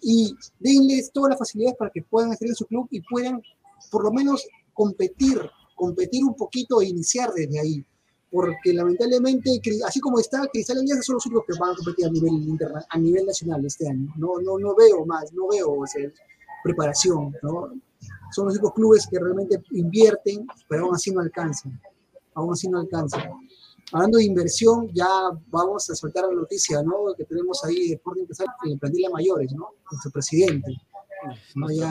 y denles todas las facilidades para que puedan hacer en su club y puedan por lo menos competir, competir un poquito e iniciar desde ahí. Porque lamentablemente, así como está, Cristal Alianza son los únicos que van a competir a nivel, interna, a nivel nacional este año. No, no, no veo más, no veo preparación. ¿no? Son los únicos clubes que realmente invierten, pero aún así no alcanzan. Aún así no alcanzan. Hablando de inversión, ya vamos a soltar la noticia, ¿no? Que tenemos ahí Sporting Cristal en plantilla mayores, ¿no? Nuestro presidente.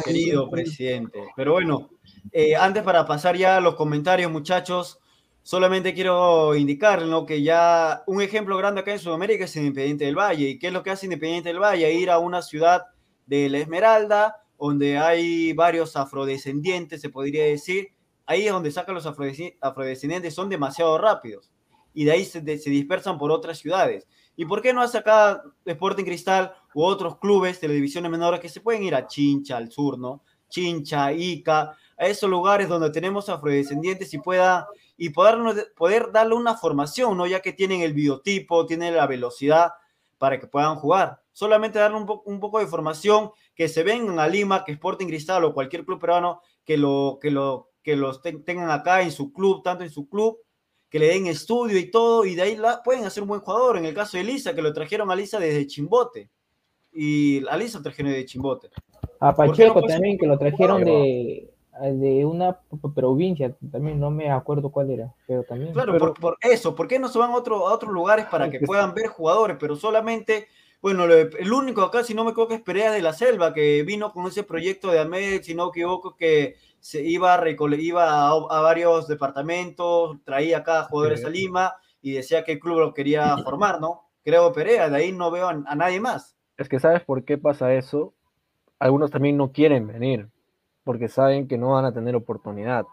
querido presidente. Pero bueno, eh, antes para pasar ya a los comentarios, muchachos, solamente quiero indicar ¿no? que ya un ejemplo grande acá en Sudamérica es Independiente del Valle. ¿Y qué es lo que hace Independiente del Valle? Ir a una ciudad de la Esmeralda, donde hay varios afrodescendientes, se podría decir. Ahí es donde sacan los afrodescendientes, son demasiado rápidos. Y de ahí se, dispersan por otras ciudades. ¿Y por qué no hace acá Sporting Cristal u otros clubes de divisiones menores que se pueden ir a Chincha, al sur, ¿no? Chincha, Ica, a esos lugares donde tenemos afrodescendientes y pueda y poder, poder darle una formación, ¿no? Ya que tienen el biotipo, tienen la velocidad para que puedan jugar. Solamente darle un, un poco de formación que se vengan a Lima, que Sporting Cristal o cualquier club peruano que, lo, que, lo, que los tengan acá en su club, tanto en su club, que le den estudio y todo, y de ahí la, pueden hacer un buen jugador. En el caso de Lisa, que lo trajeron a Lisa desde Chimbote. Y a Lisa trajeron de Chimbote. A Pacheco también, que lo trajeron de, de una provincia, también no me acuerdo cuál era, pero también. Claro, Por, eso, ¿por qué no se van a, otro, a otros lugares para que puedan ver jugadores? Pero solamente bueno, el único acá, si no me equivoco, es Perea de la Selva, que vino con ese proyecto de Ahmed, si no me equivoco, que se iba a, iba a, varios departamentos, traía acá jugadores a Lima y decía que el club lo quería formar, ¿no? Creo Perea, de ahí no veo a, nadie más. Es que sabes por qué pasa eso. Algunos también no quieren venir, porque saben que no van a tener oportunidad.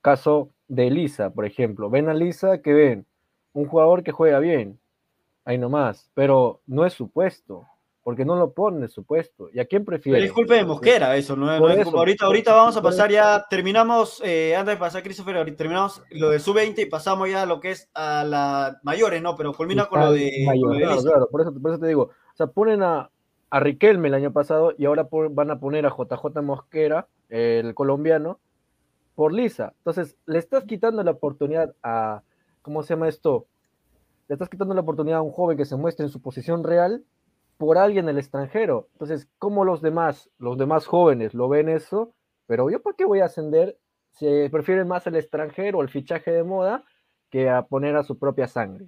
Caso de Elisa, por ejemplo. Ven a Elisa, que ven? Un jugador que juega bien, ahí nomás, pero no es supuesto, porque no lo pone supuesto. ¿Y a quién prefiere? disculpe, Mosquera, eso, no, es ahorita, ahorita vamos a pasar ya, terminamos, eh, antes de pasar Christopher, terminamos lo de sub-20 y pasamos ya a lo que es a las mayores, ¿no? Pero culmina con lo de... claro, claro, por eso, por eso te digo, o sea, ponen a, a Riquelme el año pasado y ahora van a poner a JJ Mosquera, el colombiano, por Lisa. Entonces, le estás quitando la oportunidad a, ¿cómo se llama esto? le estás quitando la oportunidad a un joven que se muestre en su posición real por alguien del extranjero. Entonces, ¿cómo los demás, los demás jóvenes lo ven eso? Pero yo, ¿por qué voy a ascender? Se prefieren más el extranjero, el fichaje de moda, que a poner a su propia sangre.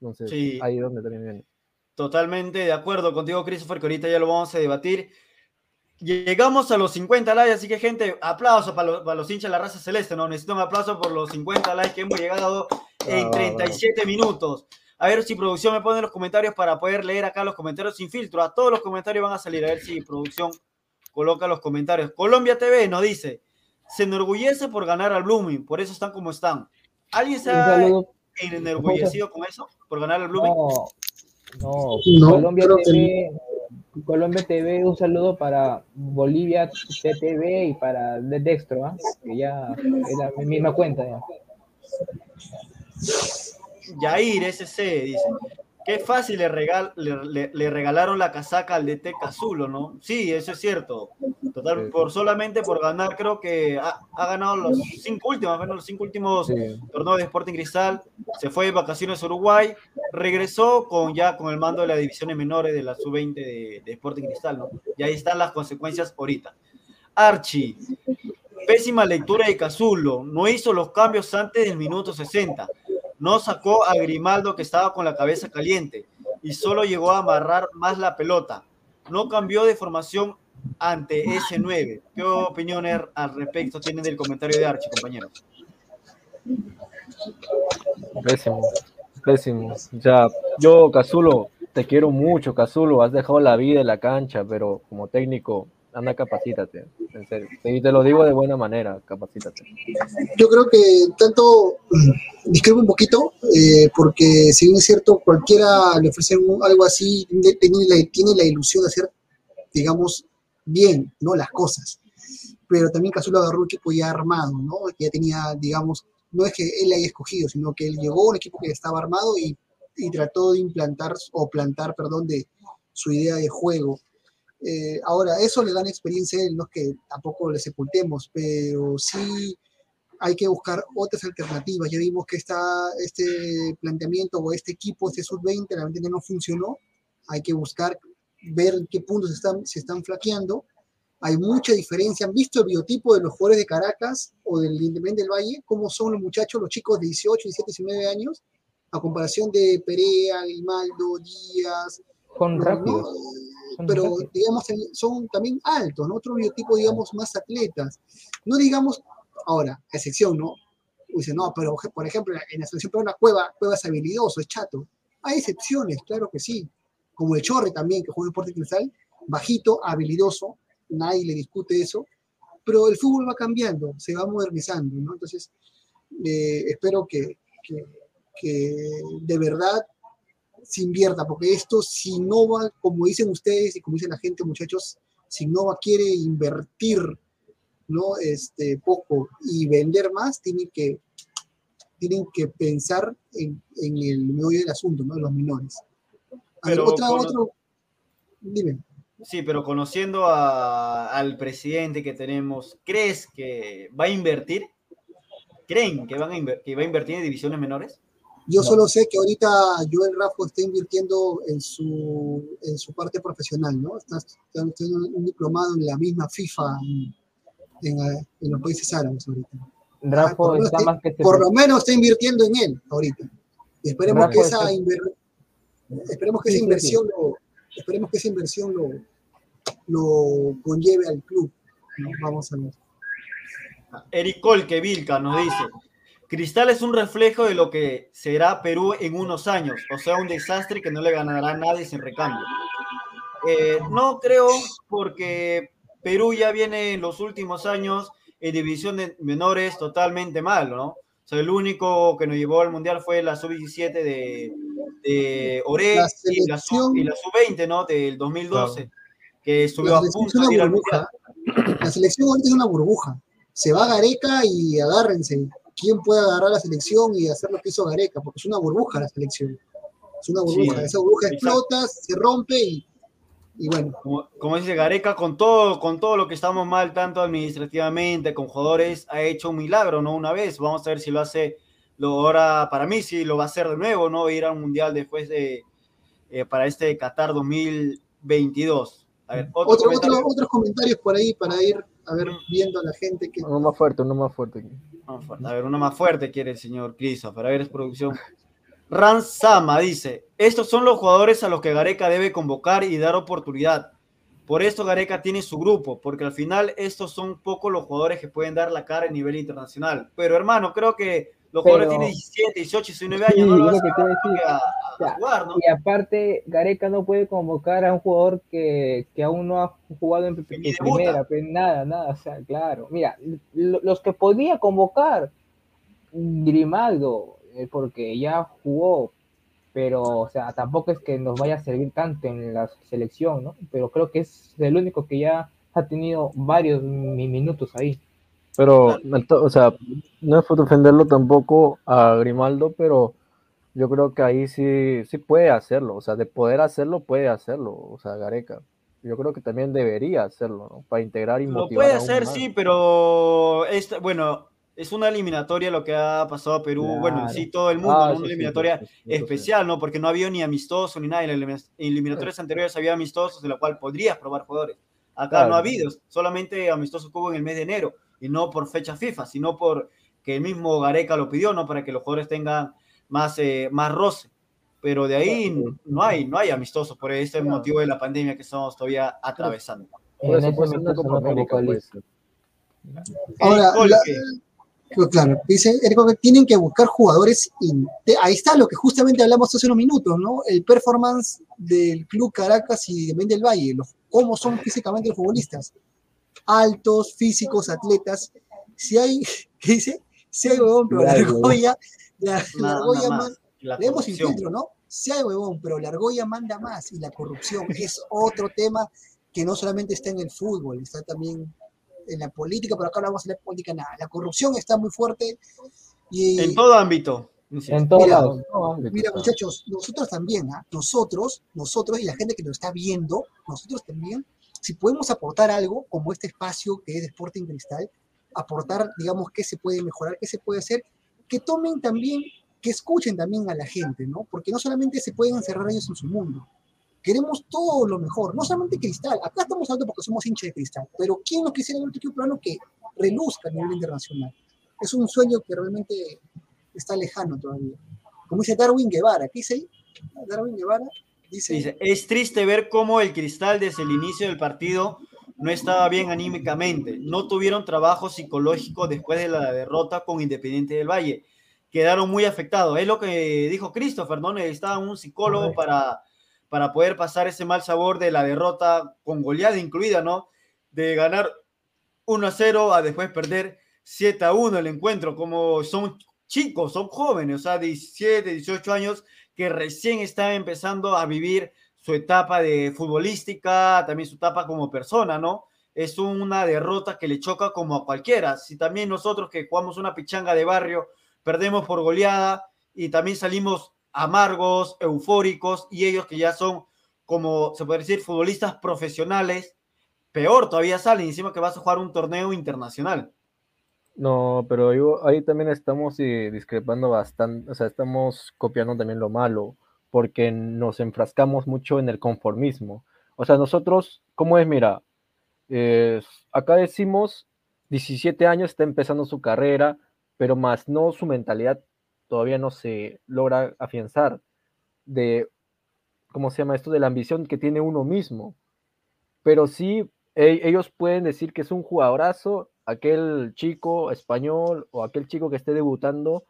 Entonces, ahí es donde también viene. Totalmente de acuerdo contigo, Christopher, que ahorita ya lo vamos a debatir. Llegamos a los 50 likes, así que gente, aplauso para los, para los hinchas de la raza celeste, ¿no? Necesito un aplauso por los 50 likes que hemos llegado en 37 minutos. A ver si producción me pone los comentarios para poder leer acá los comentarios sin filtro. A todos los comentarios van a salir. A ver si producción coloca los comentarios. Colombia TV nos dice, se enorgullece por ganar al Blooming, por eso están como están. ¿Alguien se ha enorgullecido con eso? ¿Por ganar al Blooming? No, no, Colombia TV, Colombia TV, un saludo para Bolivia TV y para Dextro, ¿ah? que ya es la misma cuenta. Ya. Yair SC dice, qué fácil le, regal, le, regalaron la casaca al DT Cazulo, ¿no? Sí, eso es cierto. Total, Sí. por solamente por ganar, creo que ha, ha ganado los cinco últimos, ganó los cinco últimos Sí. torneos de Sporting Cristal, se fue de vacaciones a Uruguay, regresó con ya con el mando de las divisiones menores de la sub-20 de, de Sporting Cristal, ¿no? Y ahí están las consecuencias ahorita. Archie, pésima lectura de Cazulo, no hizo los cambios antes del minuto 60, no sacó a Grimaldo que estaba con la cabeza caliente y solo llegó a amarrar más la pelota. No cambió de formación ante ese 9. ¿Qué opiniones al respecto tienen del comentario de Archie, compañeros? Pésimo, pésimo. Sea, yo, Cazulo, te quiero mucho, Cazulo. Has dejado la vida en la cancha, pero como técnico, anda, capacítate. En serio. Y te lo digo de buena manera, capacítate. Yo creo que tanto discrepo un poquito, eh, porque si bien es cierto, cualquiera le ofrece un- algo así, tiene la, tiene la ilusión de hacer, digamos, bien, ¿no? Las cosas. Pero también Cazulo agarró un equipo ya armado, ¿no? Que ya tenía, digamos, no es que él haya escogido, sino que él llegó a un equipo que estaba armado y, y trató de implantar, o plantar, perdón, de su idea de juego. Eh, ahora, eso le da una experiencia a él, no es que tampoco le sepultemos, pero sí hay que buscar otras alternativas. Ya vimos que esta, este planteamiento o este equipo, este sub-20, realmente no funcionó. Hay que buscar ver en qué puntos se están, se están flaqueando. Hay mucha diferencia. ¿Han visto el biotipo de los jugadores de Caracas o del Independiente del Valle? ¿Cómo son los muchachos, los chicos de 18, 17, 19 años? A comparación de Perea, Grimaldo, Díaz. Son rápidos. son pero rápidos. digamos son también altos, ¿no? Otro biotipo, digamos, más atletas. No digamos, ahora, excepción, ¿no? Dice, no, pero por ejemplo, en la selección peruana Cueva, Cueva es habilidoso, es chato. Hay excepciones, claro que sí. Como el Chorre también, que juega en Deporte Cristal, bajito, habilidoso, nadie le discute eso, pero el fútbol va cambiando, se va modernizando, ¿no? Entonces, eh, espero que, que, que de verdad se invierta, porque esto, si Nova, como dicen ustedes y como dice la gente, muchachos, si Nova quiere invertir ¿no? este, poco y vender más, tienen que, tienen que pensar en, en el meollo del asunto, ¿no? los menores. A ver, otra, con- otro, dime. Sí, pero conociendo a- al presidente que tenemos, ¿crees que va a invertir? ¿Creen que, van a que va a invertir en divisiones menores? Yo solo sé que ahorita Joel Raffo está invirtiendo en su, en su parte profesional, ¿no? Está, un diplomado en la misma FIFA en, en, eh, en los países árabes ahorita. Rafa por, lo menos está está- más que por lo menos está invirtiendo en él ahorita. Y esperemos Rafa que esa esperemos que esa inversión lo esperemos que esa inversión lo, lo conlleve al club. ¿no? Vamos a ver. Eric Colque Vilca nos dice, Cristal es un reflejo de lo que será Perú en unos años, o sea, un desastre que no le ganará a nadie sin recambio. Eh, no creo porque Perú ya viene en los últimos años en divisiones menores totalmente mal, ¿no? O sea, el único que nos llevó al Mundial fue la sub-17 de, de La y la sub- selección- y la sub-20, ¿no? Del 2012, que estuvo La a punto de ir al Mundial. La selección ahorita es una burbuja. Se va Gareca y agárrense. ¿Quién puede agarrar la selección y hacer lo que hizo Gareca? Porque es una burbuja la selección. Es una burbuja. Sí, Esa burbuja exacto. explota, se rompe y, y bueno. como, como dice Gareca, con todo, con todo lo que estamos mal, tanto administrativamente, con jugadores, ha hecho un milagro, ¿no? Una vez, vamos a ver si lo hace, lo, ahora para mí sí lo va a hacer de nuevo, ¿no? Ir al Mundial después de, eh, para este Qatar 2022. A ver, otro Otro, comentario. otro- otros comentarios por ahí para ir a ver viendo a la gente que Uno más fuerte, uno más fuerte. A ver, uno más fuerte quiere el señor Christopher. A ver, es producción. Ransama dice: Estos son los jugadores a los que Gareca debe convocar y dar oportunidad. Por esto Gareca tiene su grupo, porque al final estos son pocos los jugadores que pueden dar la cara a nivel internacional. Pero hermano, creo que los Pero- jugadores tienen 17, 18, 19 Sí, años, no lo vas a que a sea, a jugar, ¿no? Y aparte, Gareca no puede convocar a un jugador que, que aún no ha jugado en, primera, pues nada, nada, o sea, claro. Mira, lo- los que podía convocar, Grimaldo, eh, porque ya jugó, pero, o sea, tampoco es que nos vaya a servir tanto en la selección, ¿no? Pero creo que es el único que ya ha tenido varios mi- minutos ahí. Pero, o sea, no es por defenderlo tampoco a Grimaldo, pero yo creo que ahí sí, sí puede hacerlo. O sea, de poder hacerlo, puede hacerlo. O sea, Gareca. yo creo que también debería hacerlo, ¿no? Para integrar y Lo motivar puede aún hacer, más. sí, pero esta, bueno, es una eliminatoria lo que ha pasado a Perú, bueno, sí todo el mundo, Ah, ¿no? una eliminatoria sí, especial, ¿no? Porque no había ni amistoso ni nada, en las eliminatorias anteriores había amistosos en la cual podrías probar jugadores. Acá Claro. no ha habido, solamente amistosos que hubo en el mes de enero, y no por fecha FIFA, sino por que el mismo Gareca lo pidió, ¿no? Para que los jugadores tengan más, eh, más roce. Pero de ahí no hay, no hay amistosos por este motivo de la pandemia que estamos todavía atravesando. En eso América, pues. Ahora, la- Pues Claro, dice que tienen que buscar jugadores. de- ahí está lo que justamente hablamos hace unos minutos, ¿no? El performance del Club Caracas y también del Valle, los, cómo son físicamente los futbolistas. Altos, físicos, atletas. Si hay, ¿qué dice? Si hay huevón, pero la argolla, la, la argolla más. man- La leemos sin corrupción. filtro, ¿no? Hay huevón, pero la argolla manda más y la corrupción es otro tema que no solamente está en el fútbol, está también en la política, pero acá no vamos a hablar de política nada. La corrupción está muy fuerte y En todo ámbito. En todos Mira, ámbito, mira sea, muchachos, nosotros también, ¿ah? nosotros, nosotros y la gente que nos está viendo, nosotros también, si podemos aportar algo como este espacio que es de Sporting Cristal, aportar, digamos, qué se puede mejorar, qué se puede hacer, que tomen también, que escuchen también a la gente, ¿no? Porque no solamente se pueden encerrar ellos en su mundo. Queremos todo lo mejor, no solamente Cristal. Acá estamos hablando porque somos hinchas de Cristal, pero ¿quién nos quisiera ver otro equipo peruano que reluzca a nivel internacional? Es un sueño que realmente está lejano todavía. Como dice Darwin Guevara, ¿qué dice ahí? Darwin Guevara dice, Dice, es triste ver cómo el Cristal desde el inicio del partido no estaba bien anímicamente. No tuvieron trabajo psicológico después de la derrota con Independiente del Valle. Quedaron muy afectados. Es lo que dijo Christopher, ¿no? Necesitaban un psicólogo para, para poder pasar ese mal sabor de la derrota con goleada incluida, ¿no? De ganar 1 a 0 a después perder 7 a 1 el encuentro. Como son chicos, son jóvenes, o sea, 17, 18 años que recién están empezando a vivir su etapa de futbolística, también su etapa como persona, ¿no? Es una derrota que le choca como a cualquiera. Si también nosotros que jugamos una pichanga de barrio, perdemos por goleada y también salimos amargos, eufóricos, y ellos que ya son, como se puede decir, futbolistas profesionales, peor todavía salen, encima que vas a jugar un torneo internacional. No, pero yo- ahí también estamos eh, discrepando bastante, o sea, estamos copiando también lo malo, porque nos enfrascamos mucho en el conformismo. O sea, nosotros, ¿cómo es? Mira, eh, acá decimos 17 años está empezando su carrera, pero más no su mentalidad todavía no se logra afianzar de, ¿cómo se llama esto? De la ambición que tiene uno mismo. Pero sí, e- ellos pueden decir que es un jugadorazo, aquel chico español o aquel chico que esté debutando,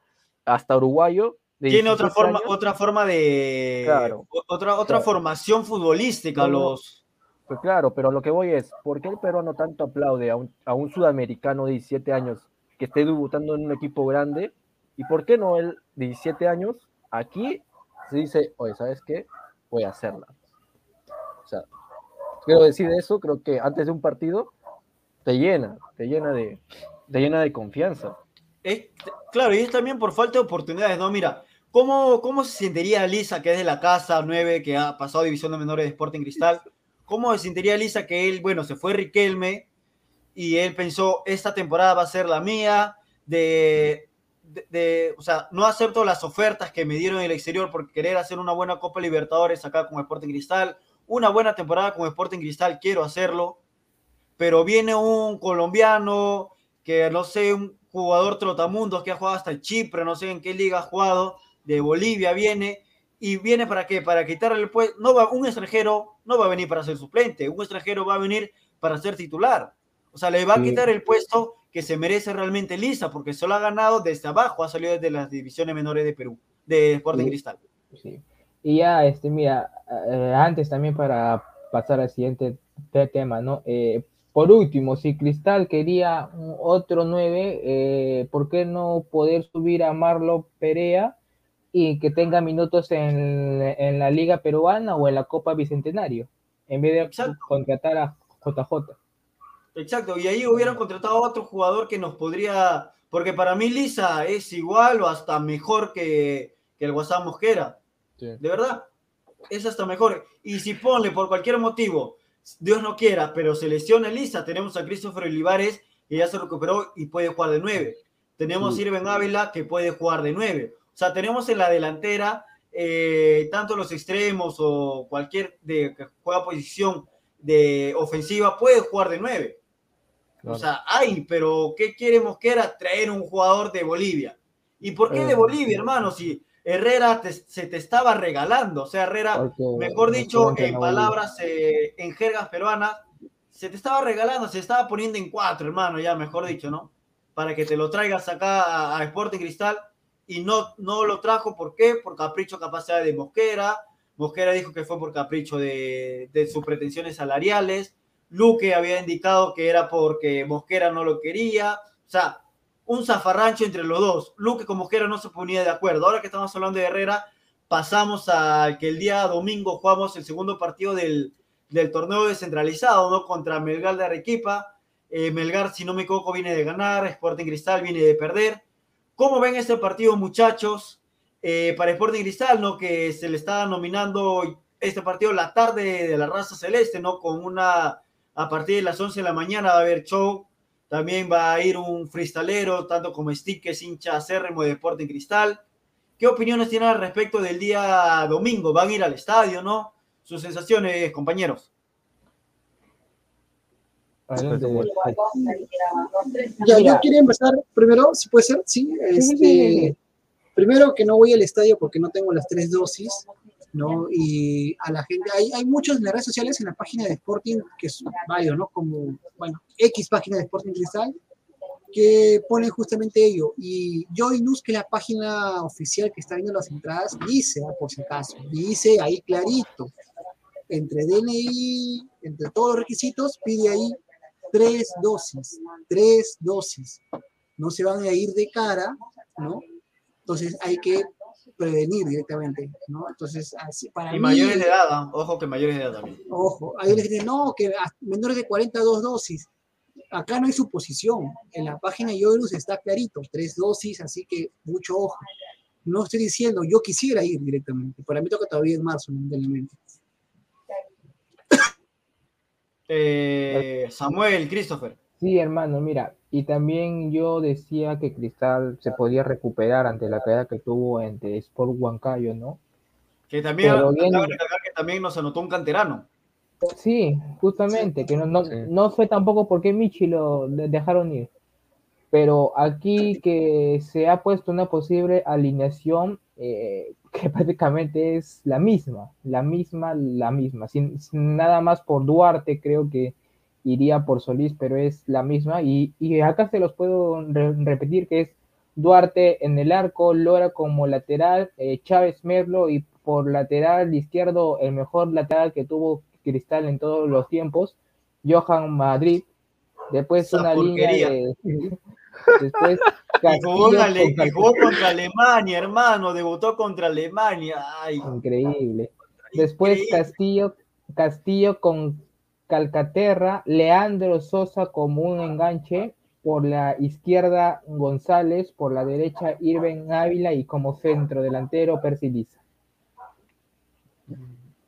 hasta uruguayo. Tiene otra 17 forma, años. otra forma de Claro. otra, otra Claro. formación futbolística. Los Pues claro, pero lo que voy es, ¿por qué el peruano tanto aplaude a un, a un sudamericano de 17 años que esté debutando en un equipo grande? ¿Y por qué no él, de 17 años, aquí se dice, oye, ¿sabes qué? Voy a hacerla. O sea, quiero decir eso, creo que antes de un partido te llena, te llena de, te llena de confianza. es, claro, y es también por falta de oportunidades, ¿no? Mira, ¿cómo, cómo se sentiría Lisa, que es de la casa 9, que ha pasado división de menores de Sporting Cristal? ¿Cómo se sentiría Lisa que él, bueno, se fue Riquelme y él pensó, esta temporada va a ser la mía, de, de, o sea, no acepto las ofertas que me dieron en el exterior por querer hacer una buena Copa Libertadores acá con Sporting Cristal, una buena temporada con Sporting Cristal, quiero hacerlo, pero viene un colombiano que no sé, un jugador trotamundos que ha jugado hasta Chipre, no sé en qué liga ha jugado, de Bolivia viene, y viene para qué, para quitarle el puesto, no va, un extranjero no va a venir para ser suplente, un extranjero va a venir para ser titular, o sea, le va a Sí. quitar el puesto que se merece realmente Lisa, porque se lo ha ganado desde abajo, ha salido desde las divisiones menores de Perú, de Sporting Sí. Cristal. Sí. Y ya, este, mira, eh, antes también para pasar al siguiente te- tema, ¿no? Eh, por último, si Cristal quería otro 9, eh, ¿por qué no poder subir a Marlo Perea y que tenga minutos en, en la Liga Peruana o en la Copa Bicentenario, en vez de Exacto. contratar a JJ? Exacto, y ahí hubieran contratado a otro jugador que nos podría, porque para mí Lisa es igual o hasta mejor que, que el Guasán Mosquera, de verdad, es hasta mejor. Y si ponle por cualquier motivo Dios no quiera, pero se lesiona Elisa, tenemos a Christopher Olivares que ya se recuperó y puede jugar de nueve. Tenemos a Irven Ávila que puede jugar de nueve. O sea, tenemos en la delantera eh, tanto los extremos o cualquier de que juega posición de ofensiva puede jugar de nueve. O sea, hay, pero ¿qué quiere Mosquera? Traer un jugador de Bolivia. ¿Y por qué de Eh, Bolivia, hermano? Si Herrera te- se te estaba regalando, o sea, Herrera, mejor dicho, en palabras, eh, en jergas peruanas, se te estaba regalando, se estaba poniendo en cuatro, hermano, ya mejor dicho, ¿no? Para que te lo traigas acá a, a Sporting Cristal y no, no lo trajo, ¿por qué? Por capricho capacidad de Mosquera. Mosquera dijo que fue por capricho de, de sus pretensiones salariales. Luque había indicado que era porque Mosquera no lo quería. O sea, un zafarrancho entre los dos. Luque con Mosquera no se ponía de acuerdo. Ahora que estamos hablando de Herrera, pasamos a que el día domingo jugamos el segundo partido del, del torneo descentralizado, ¿no? Contra Melgar de Arequipa. Eh, Melgar, si no me equivoco, viene de ganar. Sporting Cristal viene de perder. ¿Cómo ven este partido, muchachos? Eh, para Sporting Cristal, ¿no? Que se le está nominando este partido la tarde de la raza celeste, ¿no? Con una, a partir de las 11 de la mañana va a haber show. También va a ir un freestalero, tanto como Stick, que es hincha de Sporting Cristal. ¿Qué opiniones tienen al respecto del día domingo? ¿Van a ir al estadio, no? Sus sensaciones, compañeros. Adelante, Ya, Mira. yo quería empezar primero, si puede ser, sí, este, primero que no voy al estadio porque no tengo las tres dosis, ¿no? Y a la gente, hay, hay muchos en las redes sociales, en la página de Sporting, que son varios, ¿no? Como, bueno, X página de Sporting Cristal, que ponen justamente ello. Y Joy News, que es la página oficial que está viendo las entradas, dice, por si acaso, dice ahí clarito, entre DNI, entre todos los requisitos, pide ahí tres dosis, tres dosis. No se van a ir de cara, ¿no? Entonces hay que prevenir directamente, ¿no? Entonces, así, para Y mí, mayores de edad, ¿ah? ojo que mayores de edad también. ojo, hay les dicen, no, que menores de 42 dosis. Acá no hay suposición. En la página de Yodelus está clarito, tres dosis, así que mucho ojo. No estoy diciendo, yo quisiera ir directamente. Para mí toca todavía en marzo, lamentablemente. Eh, Samuel, Christopher. Sí, hermano, mira, y también yo decía que Cristal se podía recuperar ante la caída que tuvo ante Sport Huancayo, ¿no? Que también, bien- que también nos anotó un canterano. Sí, justamente, que no, no, no sé tampoco por qué Michi lo de- dejaron ir. Pero aquí que se ha puesto una posible alineación eh, que prácticamente es la misma, la misma, la misma. Sin, sin nada más por Duarte, creo que iría por Solís, pero es la misma. Y, y acá se los puedo re- repetir que es Duarte en el arco, Lora como lateral, eh, Chávez Merlo y por lateral izquierdo el mejor lateral que tuvo Cristal en todos los tiempos, Johan Madrid. Después Esa una porquería. línea de... Después jugó, jugó contra Alemania, hermano. Debutó contra Alemania. Ay, Increíble. Después Increíble. Castillo, Castillo con Calcaterra, Leandro Sosa como un enganche, por la izquierda González, por la derecha Irben Ávila y como centro delantero Persiliza.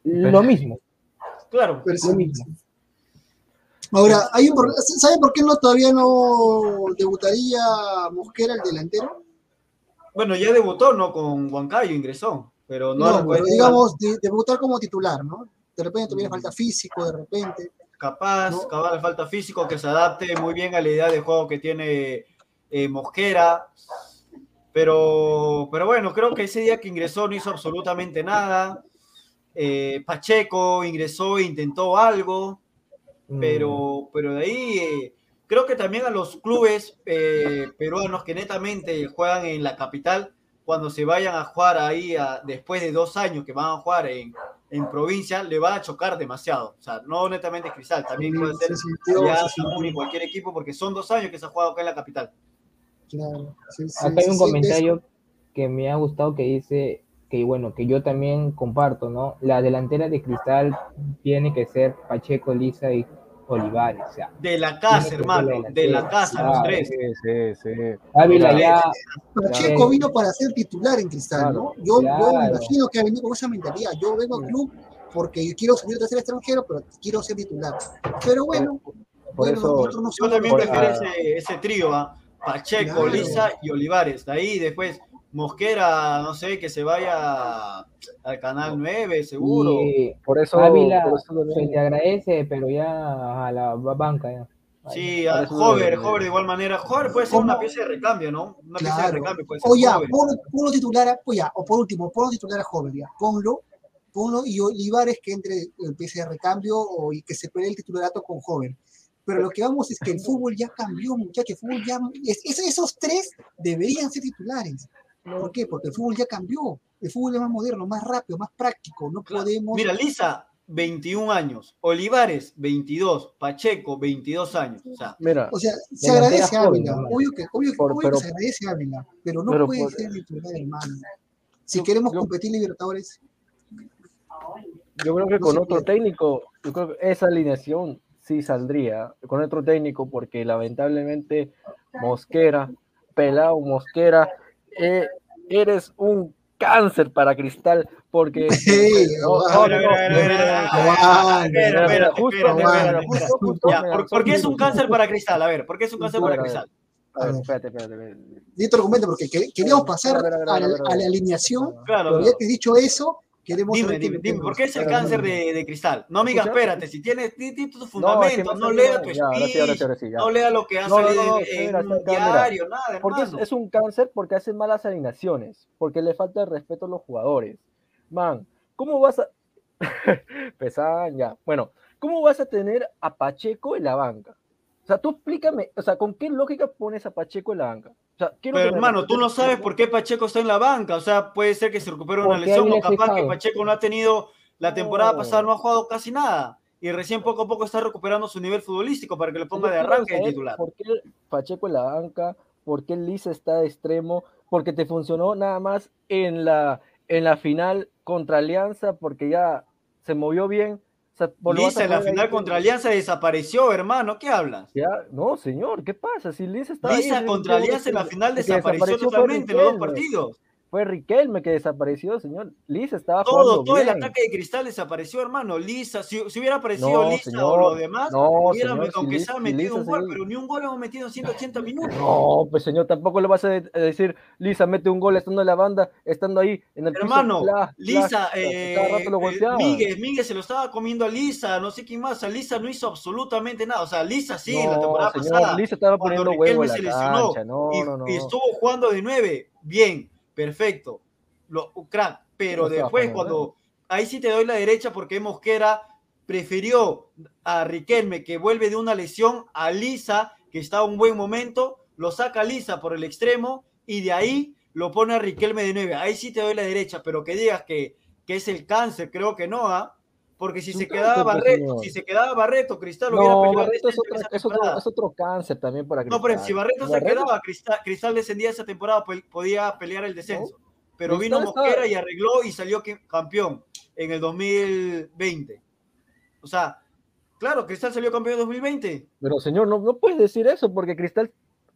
Lo mismo, claro. Pero sí. lo mismo. Ahora, hay un ¿sabe por qué no todavía no debutaría Mosquera, el delantero? Bueno, ya debutó, ¿no? Con Huancayo ingresó. Pero no, No, pero digamos, de- debutar como titular, ¿no? De repente todavía falta físico, de repente. capaz, ¿no? capaz le falta físico, que se adapte muy bien a la idea de juego que tiene eh, Mosquera. Pero, pero bueno, creo que ese día que ingresó no hizo absolutamente nada. Eh, Pacheco ingresó e intentó algo, Mm, pero, pero de ahí eh, creo que también a los clubes eh, peruanos que netamente juegan en la capital, cuando se vayan a jugar ahí a- después de dos años que van a jugar en, en provincia, le va a chocar demasiado. O sea, no netamente Cristal, también puede ser se sintió, y cualquier equipo, porque son dos años que se ha jugado acá en la capital. claro, Acá hay un comentario que me ha gustado que dice que bueno, que yo también comparto, ¿no? La delantera de Cristal tiene que ser Pacheco, Lisa y Olivares, o sea, De la casa, hermano, la de la casa, los tres. Sí, sí, sí. Ávila ya Pacheco vino para ser titular en Cristal, ¿no? Claro, Yo, yo me imagino que ha venido con esa mentalidad. Yo vengo al club porque yo quiero salir de ser extranjero, pero quiero ser titular. Pero bueno, Por bueno, eso, nosotros no Yo también los- prefiero ese, ese trío, ¿ah? Pacheco, Claro. Lisa y Olivares. De ahí después Mosquera, no sé, que se vaya al Canal 9, seguro. Y por eso, Ávila por eso también- se te agradece, pero ya a la banca. Ya. Sí, a Hover, Hover de igual manera. Hover puede ser ¿Cómo? una pieza de recambio, ¿no? Una pieza de recambio puede ser. O ya, Hover. ponlo, ponlo titular, a- pues ya, o por último, ponlo titular a joven, ya, ponlo, ponlo y Olivares que entre el PC de recambio o y que se pelee el titularato con joven. Pero lo que vamos es que el fútbol ya cambió, muchachos, el fútbol ya, es- es- esos tres deberían ser titulares. ¿Por qué? Porque el fútbol ya cambió, el fútbol es más moderno, más rápido, más práctico, no podemos... Mira, Lisa, 21 años. Olivares, 22. Pacheco, 22 años. O sea, Mira, O sea, se agradece a Ávila, obvio que, obvio, que- Por- obvio pero- que se agradece a Ávila, pero no pero puede por- ser titular, hermano. Si Yo- queremos yo- competir en Libertadores, Yo creo que No con otro puede. técnico, yo creo que esa alineación sí saldría con otro técnico porque lamentablemente Mosquera, pelado Mosquera, eh, eres un cáncer para Cristal porque ¿por, qué es un cáncer para Cristal? A ver, ¿por qué es un cáncer para Cristal? A ver, espérate, espérate, espérate. Di tu argumento, porque que- queríamos pasar A la, alineación, Claro, pero ya que has dicho eso, queremos Dime, dime, dime. ¿por qué es el cáncer de, de cristal? No ¿Escucha? espérate, si tienes tus fundamentos, me no, lea tu speech, no lea lo que ha salido en, un diario, nada, Porque es, un cáncer porque hace malas alineaciones, porque le falta el respeto a los jugadores. Man, ¿cómo vas a... Pesan ya. Bueno, ¿cómo vas a tener a Pacheco en la banca? O sea, tú explícame, o sea, ¿con qué lógica pones a Pacheco en la banca? Sea, Pero hermano, tú no sabes por qué Pacheco está en la banca. O sea, puede ser que se recupere una lesión o capaz que. Pacheco no ha tenido la temporada No. pasada, no ha jugado casi nada. Y recién poco a poco está recuperando su nivel futbolístico para que le ponga Yo de arranque de titular. ¿Por qué Pacheco en la banca? ¿Por qué Lisa está de extremo? Porque te funcionó nada más en la, en la final contra Alianza, porque ya se movió bien. O sea, ¿lo vas a Lisa en la ahí final con- contra Alianza desapareció, hermano. ¿Qué hablas? Ya, no, señor, ¿qué pasa? Si Lisa estaba ahí, Lisa ese- contra Alianza en la final desapareció fue totalmente en los dos partidos. Fue Riquelme que desapareció, señor. Lisa estaba Todo, jugando todo el bien. ataque de cristal desapareció, hermano. Lisa, si, si hubiera aparecido No, Lisa o los demás, no, hubiera, señor, aunque se ha metido un gol, pero ni un gol hemos metido en 180 minutos. No, pues señor, tampoco le vas a de- a decir, Lisa mete un gol estando en la banda, estando ahí en el Hermano, Lisa, eh, cada rato lo eh, golpeaba. Miguel, Miguel se lo estaba comiendo a Lisa, no sé quién más. Lisa no hizo absolutamente nada. O sea, Lisa sí, la temporada pasada. Lisa estaba poniendo huevo Riquelme la se lesionó cancha, no, y, no, no. y estuvo jugando de nueve, bien, perfecto, lo, crack. Pero después, cuando ahí sí te doy la derecha porque Mosquera prefirió a Riquelme que vuelve de una lesión a Lisa, que está a un buen momento, lo saca a Lisa por el extremo y de ahí lo pone a Riquelme de nueve. Ahí sí te doy la derecha, pero que digas que, que es el cáncer, creo que no, ¿ah? Porque si se quedaba pues, Barreto, señor. si se quedaba Barreto, Cristal hubiera No, peleado el Barreto es, otra- otro, temporada. es otro cáncer también para No, pero Cristal. si Barreto se quedaba, Cristal, Cristal descendía esa temporada, pues, podía pelear el descenso. Pero vino Cristal estaba- Mosquera y arregló y salió campeón en el 2020. O sea, claro, Cristal salió campeón en 2020. Pero señor, no, no puedes decir eso porque Cristal,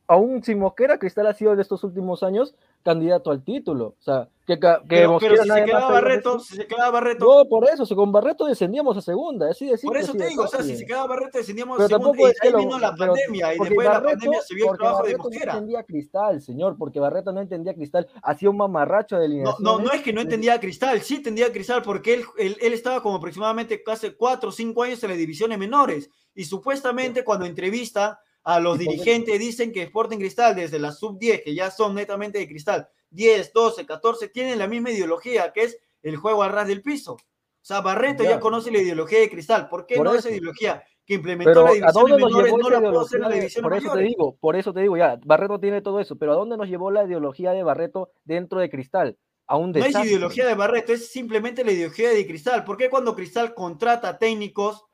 aún sin Mosquera, Cristal ha sido de estos últimos años candidato al título. O sea, que, que Pero, Mosquera pero si se quedaba Barreto, si se quedaba Barreto, No, por eso, si con Barreto descendíamos a segunda, así de por eso así te digo, o sea, si se quedaba Barreto, descendíamos Pero a segunda tampoco y ahí lo- vino la pero- pandemia y después de la pandemia se vio el trabajo de Barreto no Mosquera. entendía Cristal, señor, porque Barreto no entendía Cristal, hacía un mamarracho de No, alineaciones. no, no es que no entendía Cristal, sí entendía Cristal porque él, él, él estaba como aproximadamente casi cuatro o cinco años en las divisiones menores y supuestamente cuando entrevista a los dirigentes dicen que Sporting Cristal desde la sub 10, que ya son netamente de Cristal, 10, 12, 14, tienen la misma ideología que es el juego a ras del piso. O sea, Barreto ya, Ya. conoce la ideología de Cristal. ¿Por qué Por no eso. esa ideología que implementó Pero la ¿a división dónde nos menores llevó no esa la puedo hacer en ideología? la de- división por eso te digo, por eso te digo, ya, Barreto tiene todo eso, pero ¿a dónde nos llevó la ideología de Barreto dentro de Cristal? A un No es ideología de Barreto, es simplemente la ideología de Cristal. ¿Por qué cuando Cristal contrata técnicos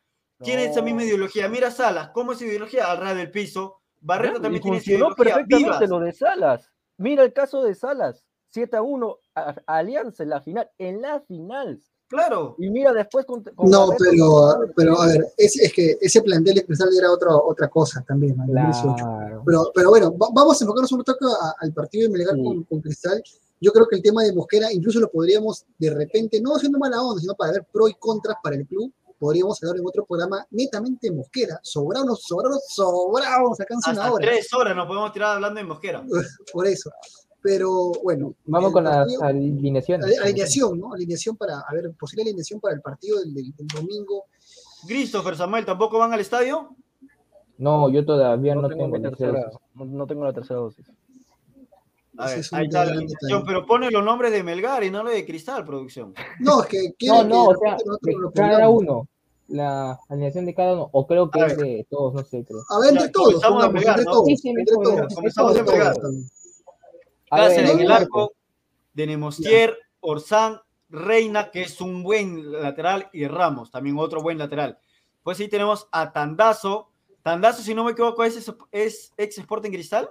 tiene esa misma ideología? Mira Salas, ¿cómo es su ideología? Al ras del piso. Barreto Ya, y también tiene esa funcionó ideología. perfectamente Vivas. lo de Salas. Mira el caso de Salas, 7 a 1 a, a Alianza en la final, en la final. Claro. Y mira después con, con No, Barreto, pero, pero a ver, es, es que ese plantel de Cristal era otra, otra cosa también, ¿no? en el 2018. Claro. Pero, pero bueno, va- vamos a enfocarnos un toque a- al partido de Melgar Sí. con, con Cristal. Yo creo que el tema de Mosquera incluso lo podríamos de repente, no haciendo mala onda, sino para ver pro y contras para el club, podríamos hablar en otro programa netamente Mosquera. Sobrados, sobrados, sobrados, acá en Hasta una hora. tres horas nos podemos tirar hablando de Mosquera. Por eso. Pero bueno. Vamos con las partido- alineaciones. Ale- Alineación, ¿no? Alineación para, a ver, posible alineación para el partido del, del- del domingo. Christopher, Samuel, ¿tampoco van al estadio? No, yo todavía no, No tengo tengo mi la tercera, tercera. no, no tengo la tercera dosis. A Ese ver, es un ahí está la detalle. pero pone los nombres de Melgar y no lo de Cristal, producción. No, es que No, quiere no, que o sea, nosotros de lo cada uno. La alineación de cada uno, o creo que es de todos, no sé, creo. A ver, entre todos, comenzamos pegar, entre ¿no? todos, Sí, sí, comenzamos a entre pegar. todos. A Cáceres ver, en el arco, de Nemostier, Orsán, Reina, que es un buen lateral, y Ramos, también otro buen lateral. Pues sí tenemos a Tandazo. Tandazo, si no me equivoco, es, es ex Sporting Cristal.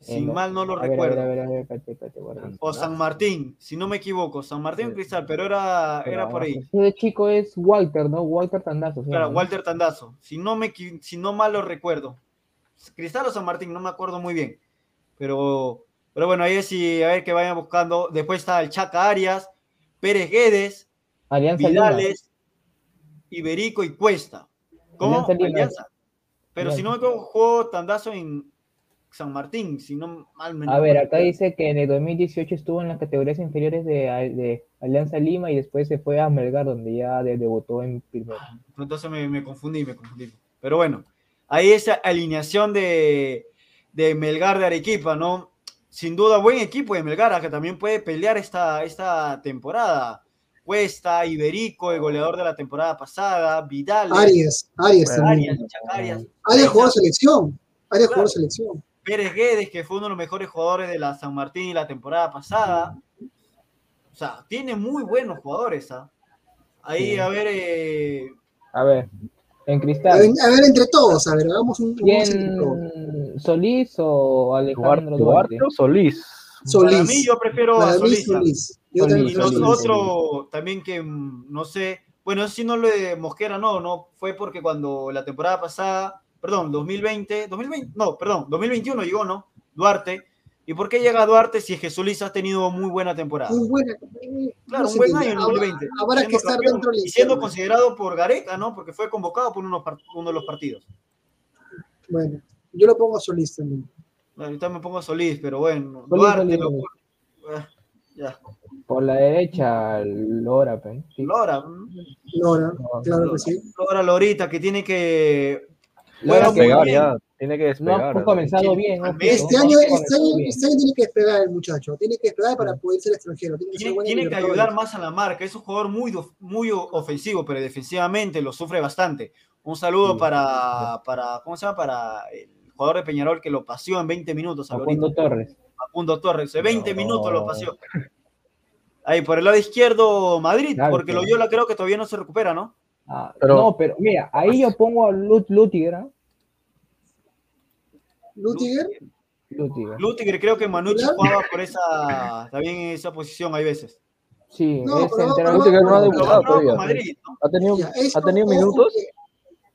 Si no. mal no lo recuerdo. ver, a ver, a ver, espérate, espérate, guarda. O San Martín, si no me equivoco. San Martín o Sí. Cristal, pero era, Pero era por ahí. Ese chico es Walter, ¿no? Walter Tandazo. Claro. Walter Tandazo. Si no, me, si no mal lo recuerdo. Cristal o San Martín, no me acuerdo muy bien. Pero, pero bueno, ahí es y a ver que vayan buscando. Después está el Chaca Arias, Pérez Guedes, Alianza Lima. Vidales, Iberico y Cuesta. ¿Cómo? Alianza. Pero si no me equivoco, jugó Tandazo en San Martín, si no mal me A ver, acá dice que en el 2018 estuvo en las categorías inferiores de, de Alianza Lima y después se fue a Melgar, donde ya de- debutó en primero. Entonces me, me confundí, me confundí. Pero bueno, ahí esa alineación de, de Melgar de Arequipa, ¿no? Sin duda, buen equipo de Melgar, que también puede pelear esta, esta temporada. Cuesta, Iberico, el goleador de la temporada pasada, Vidal, Arias, Arias también. Arias, Chacarias, Arias jugó selección. Arias Claro. jugó selección. Pérez Guedes, que fue uno de los mejores jugadores de la San Martín la temporada pasada. O sea, tiene muy buenos jugadores, ¿ah? Ahí, Sí. a ver, eh, A ver, en A Cristal. ver, a ver, entre todos, a ver, hagamos un. ¿Quién? ¿Solís o Alejandro Duarte, Duarte? Duarte o Solís. para mí yo prefiero a Para Solís. ¿ah? Solís. Yo Solís, Y Solís. nosotros también que mm, no sé, bueno, si no lo de Mosquera no, no fue porque cuando la temporada pasada, perdón, 2020, 2020, no, perdón, 2021 llegó, ¿no? Duarte. ¿Y por qué llega Duarte si es que Solís ha tenido muy buena temporada? Muy buena. Claro, no un buen año en Habrá- 2020. Habrá siendo que estar campeón dentro del Y siendo considerado por Gareca, ¿no? Porque fue convocado por unos par- uno de los partidos. Bueno, yo lo pongo a Solís también. Ahorita me pongo a Solís, pero bueno, Solís, Duarte Solís, lo-. Ah, Ya, Por la derecha, Lora, pe. Sí. Lora, Lora, claro que sí. Lora Lorita, que tiene que. Despegar ya, tiene que No despegar. ha comenzado bien. ¿no? Este No ha Este año, comenzado este, año, bien. este año tiene que despegar el muchacho. Tiene que despegar para poder ser extranjero. Tiene que, Tiene, bueno tiene ayudar más a la marca. Es un jugador muy, muy ofensivo, pero defensivamente lo sufre bastante. Un saludo Sí. para, para, ¿cómo se llama? Para el jugador de Peñarol que lo paseó en 20 minutos a Facundo. Torres. Facundo Torres. En 20 No. minutos lo paseó. Ahí, por el lado izquierdo, Madrid, Claro, porque claro. Loyola creo que todavía no se recupera, ¿no? Ah, Pero- no, pero mira, ahí yo pongo a Lut Lutiger. ¿ah? Lutiger, Lutiger. Lutiger, creo que Manucci jugaba por esa, también en esa posición hay veces. Sí, No, es pero- Lutiger no ha debutado todavía. Madrid, ¿no? ¿Ha tenido, ya, esto, ¿ha tenido ojo minutos? que-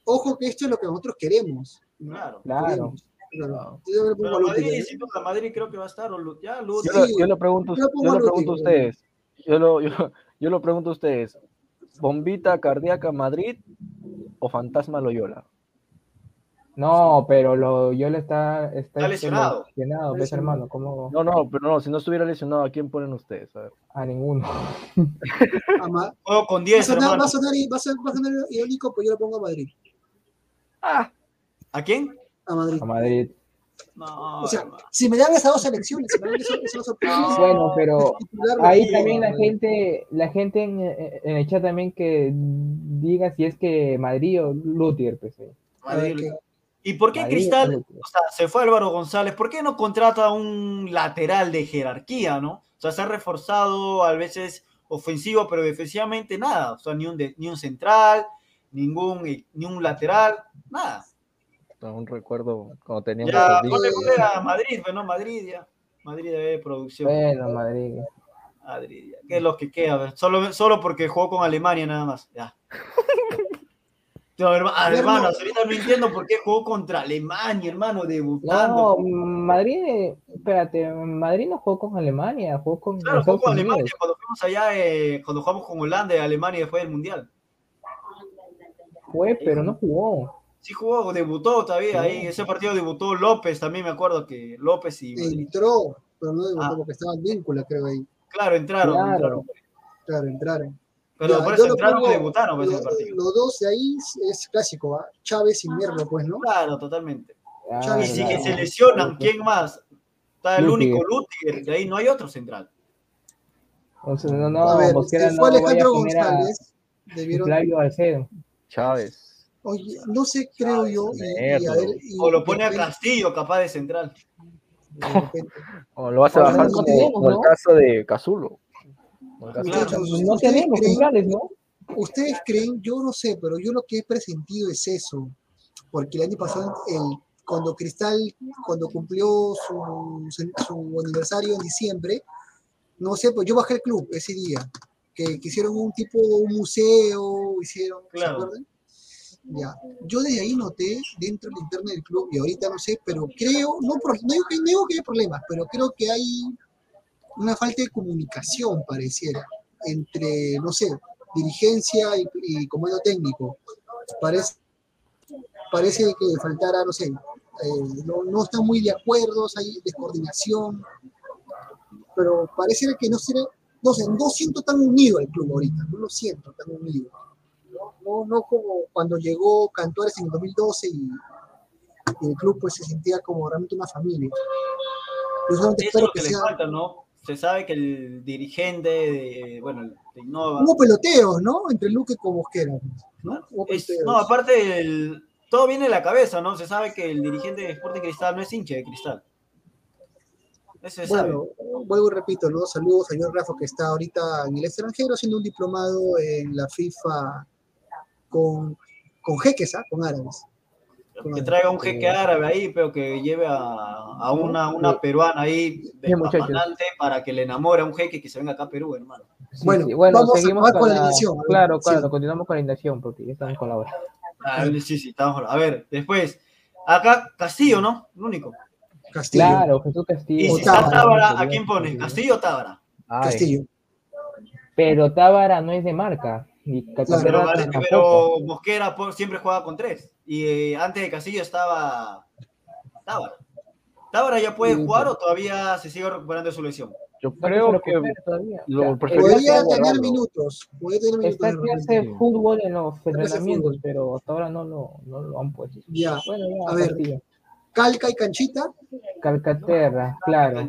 ojo que esto es lo que nosotros queremos. Claro. Claro. Queremos. Claro. Yo Pero Madrid, Lutiger. sin duda, Madrid creo que va a estar. o Ya, Yo, Lutiger. lo- Sí, yo lo pregunto, yo yo a lo pregunto a ustedes. Yo lo, yo, yo lo pregunto a ustedes. ¿Bombita cardíaca Madrid o fantasma Loyola? No, pero lo, yo le está, está, Está lesionado. lesionado, ves, Lesionado. hermano, como No, no, pero no, si no estuviera lesionado, ¿a quién ponen ustedes? A ver. a ninguno. Juego con Va a 10, sonar, hermano. va a sonar, va a ser- va a sonar irónico, pues yo lo pongo a Madrid. ¿A quién? A Madrid. A Madrid. No, O sea, si me dan esas dos elecciones, si me dan esas, esas dos opciones, Bueno, pero ahí también la gente, la gente en, en el chat también que diga si es que Madrid o Lutiger, pues. eh. Madrid. ¿Y por qué Madrid Cristal, o sea, se fue Álvaro González? ¿Por qué no contrata un lateral de jerarquía, no? O sea, se ha reforzado a veces ofensivo, pero defensivamente nada. O sea, ni un, de- ni un central, ningún, ni un lateral, nada. Aún recuerdo cuando teníamos Ya, ponle, a Madrid, pues no, Madrid ya. Madrid de producción. Bueno, Madrid. Madrid, ya. ¿Qué es lo que queda? Solo, solo porque jugó con Alemania nada más. Ya. No, herma- hermanos, ahorita no entiendo por qué jugó contra Alemania, hermano, No, debutando. Madrid, espérate, Madrid no jugó con Alemania, jugó con Claro, jugó con Unidos. Alemania cuando fuimos allá, eh, cuando jugamos con Holanda y Alemania después del Mundial. Fue, pero no jugó. Sí jugó, debutó todavía ahí. Ese partido debutó López, también me acuerdo que López y. Entró, pero no debutó Ah. porque estaba en vínculo, creo ahí. Claro, entraron. Claro. entraron. Claro, entraron. Pero Ya, por eso entraron y pongo- debutaron pues, lo- ese partido. Los dos de ahí es clásico, ¿ah? Chávez y Merlo, pues, ¿no? Claro, totalmente. Claro, Y si que claro. se lesionan, ¿quién más? Está el Lutiger. único Lutiger, de ahí no hay otro central. O sea, no, no, a ver, Mosquera se no fue a Alejandro poner a González. Debieron, Flavio Alcedo. Chávez. Oye, no sé, creo yo. Y, y a Merlo. ver, y O lo pone a Castillo, capaz de central. O lo vas a bajar como, tenemos, como el ¿no? caso de Cazulo. Como el caso de Claro. Cazulo. Muchachos, No ¿ustedes tenemos creen- centrales, ¿no? ¿Ustedes creen? Yo no sé, pero yo lo que he presentido es eso. Porque el año pasado, el, cuando Cristal, cuando cumplió su, su- aniversario en diciembre, no sé, pues yo bajé el club ese día. Que, que hicieron un tipo, un museo, hicieron, ¿se Claro. acuerdan? Ya. Yo desde ahí noté dentro de la interna del club, y ahorita no sé, pero creo, no, no digo que, no digo que haya problemas, pero creo que hay una falta de comunicación, pareciera, entre, no sé, dirigencia y, y comando técnico. Parece, parece que faltara, no sé, eh, no, no están muy de acuerdo, hay descoordinación, pero pareciera que no será, no sé, no siento tan unido al club ahorita, no lo siento tan unido. No, como cuando llegó Cantores en el 2012 y, y el club pues se sentía como realmente una familia. Yo solamente Eso es lo que que falta, ¿no? Se sabe que el dirigente de, bueno, de Innova, Hubo peloteos, ¿no? Entre Luque con Mosquera. ¿no? Es- aparte, el- todo viene de la cabeza, ¿no? Se sabe que el dirigente de Sporting Cristal no es hincha de Cristal. Eso sabe. Bueno, vuelvo y repito, ¿no? Saludos a John Rafa que está ahorita en el extranjero haciendo un diplomado en la FIFA con, con jeques, ¿ah? Con árabes. que traiga un jeque árabe ahí, pero que lleve a, a una, una peruana ahí de para que le enamore a un jeque que se venga acá a Perú, hermano. Sí, Bueno, sí, bueno, vamos a seguimos acabar con la la- a Claro, sí. claro, continuamos con la alineación porque ya estamos con la hora. Ah, sí, sí, estamos. A ver, después, acá Castillo, ¿no? El único. Castillo. Claro, Jesús Castillo. Y si Tábara. está Tábara, ¿a quién pones? ¿Castillo o Tábara? Ay, Castillo. Pero Tábara no es de marca. Ni Pero, pero Mosquera por- siempre juega con tres. Y eh, antes de Castillo estaba Tábara. ¿Tábara ya puede Sí, jugar sí. o todavía se sigue recuperando de su lesión? Yo No creo que recupera todavía. lo Podría tener minutos. Podría tener minutos. Está que hace fútbol en los entrenamientos, pero hasta ahora no lo, no lo han puesto. Ya. Bueno, ya, A ver. Calca y Canchita. Calcaterra, claro.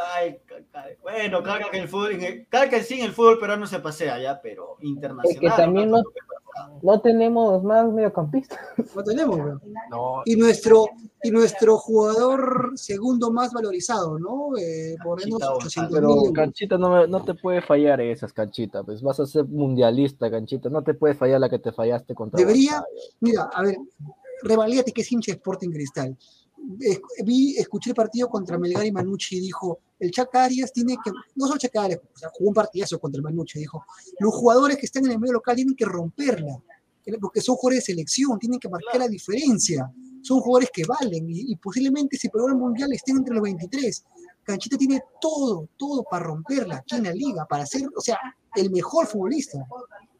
Cae, cae, cae. Bueno, carga que el fútbol, carga en sí en el fútbol peruano se pasea ya, pero internacional. Es que también no, no tenemos más mediocampistas. No tenemos, no, Y nuestro, y nuestro jugador segundo más valorizado, ¿no? Eh, por Canchita menos González. 800 pero. Canchita no, me- no te puede fallar esas canchitas, pues vas a ser mundialista, Canchita, no te puede fallar la que te fallaste contra Debería-. Mira, a ver, revalídate que es hincha de Sporting Cristal. Vi, escuché el partido contra Melgar y Manucci y dijo, el Chaca Arias tiene que, no solo Chaca Arias, o sea, jugó un partidazo contra el Manucci, dijo, los jugadores que están en el medio local tienen que romperla, porque son jugadores de selección, tienen que marcar la diferencia, son jugadores que valen y, y posiblemente si el Mundial estén entre los 23. Canchita tiene todo, todo para romperla aquí en la liga, para ser, o sea, el mejor futbolista.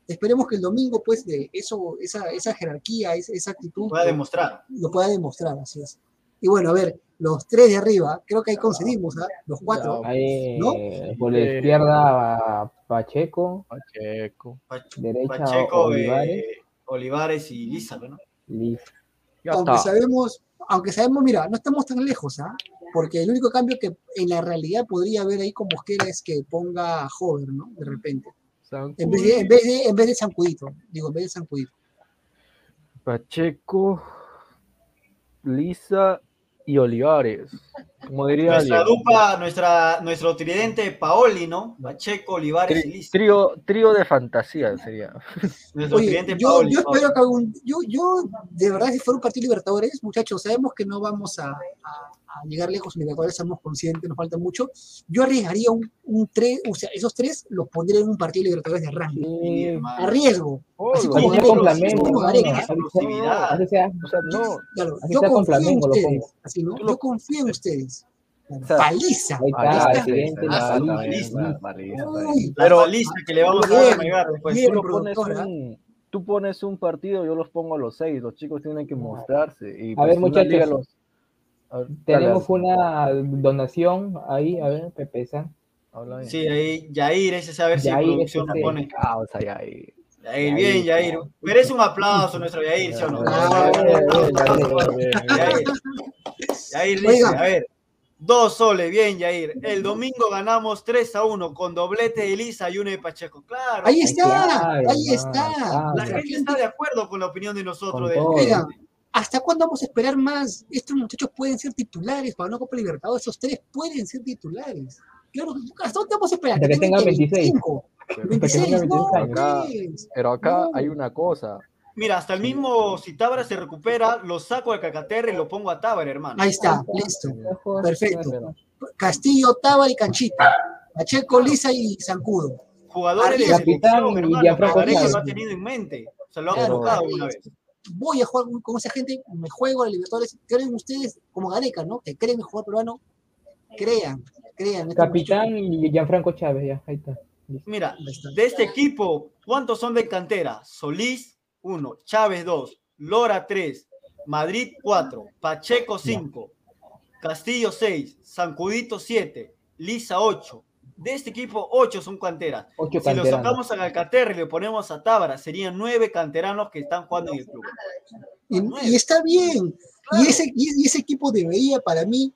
Esperemos que el domingo, pues, de eso, esa, esa jerarquía, esa, esa actitud, Pueda demostrar. lo pueda demostrar, así es. Y bueno, a ver, los tres de arriba, creo que ahí concedimos, ¿ah? Los cuatro. Ahí, ¿No? por la izquierda a Pacheco, Pacheco. Pach- derecha Pacheco, Olivares. eh, Olivares y Lizaro, ¿no? listo. Ya aunque sabemos, aunque sabemos, mira, no estamos tan lejos, ¿ah? Porque el único cambio que en la realidad podría haber ahí con Mosquera es que ponga a Hover, ¿no? De repente. En vez de, en vez de, en vez de Sancudito, digo, en vez de Sancudito. Pacheco, Lisa y Olivares. Como diría Nuestra alguien. dupla, nuestra, nuestro tridente Paoli, ¿no? Pacheco, Olivares y Lizaro. trío, trío de fantasía sería. Nuestro Oye, tridente yo, Paoli. yo espero que algún, yo, yo, de verdad, si fuera un partido Libertadores, muchachos, sabemos que no vamos a, a- a llegar lejos en Libertadores, somos conscientes, nos falta mucho. Yo arriesgaría un, un tres, o sea, esos tres los pondría en un partido Libertadores de arranque. Sí. A riesgo. Oh, como Así Gareca, yo sea con confío en ustedes, así, ¿no? Yo confío en ustedes. Paliza. Pero- paliza que le vamos a Bien, dar después. bien. tú, lo pones un, tú pones un partido, yo los pongo a los seis, los chicos tienen que mostrarse. Y A pues, ver, una muchachos, Tenemos dale, una donación ahí, a ver, Pepe San. Sí, ahí Yair, ese sabe ver si Yair, producción la pone. Causa ahí, ahí. Yair, bien, Yair. Merece un aplauso nuestro Yair, ¿sí o no? Ah, Yair. Yair dice, a ver, dos soles, bien, Yair. El domingo ganamos 3 a 1 con doblete de Elisa y uno de Pacheco. Claro, Ahí está, claro, ahí está. claro. la gente está de acuerdo con la opinión de nosotros. Con del- todo. Oiga, ¿hasta cuándo vamos a esperar más? Estos muchachos pueden ser titulares para una Copa Libertadores. Esos tres pueden ser titulares. Claro, ¿hasta dónde vamos a esperar? Hasta que tengan 26. 25, Pero, 26, tengan no, 26 años. Acá- pero acá No. hay una cosa. Mira, hasta el mismo si Tábara se recupera, lo saco de Cacaterra y lo pongo a Tábara, hermano. Ahí está, listo. Perfecto. Castillo, Tábara y Canchita. Pacheco, Lisa y Zancudo. Jugadores de Capitán selección, y hermano. Gareca Chávez. lo ha tenido en mente. Se lo ha claro. una vez. Voy a jugar con esa gente, me juego a la Libertadores. ¿Creen ustedes, como Gareca, ¿no? Que creen en el jugador peruano? Crean, crean. Este Capitán y Gianfranco Chávez, ya, ahí está. Mira, de este equipo, ¿cuántos son de cantera? Solís, 1, Chávez, 2, Lora, 3, Madrid, 4, Pacheco, 5, Castillo, 6, Sancudito, 7, Lisa, 8. De este equipo, 8 son canteras. Ocho Si lo sacamos a Alcaterra y le ponemos a Tábara, serían 9 canteranos que están jugando en el club. Y, y está bien. Y, ese, y, ese equipo debería, para mí,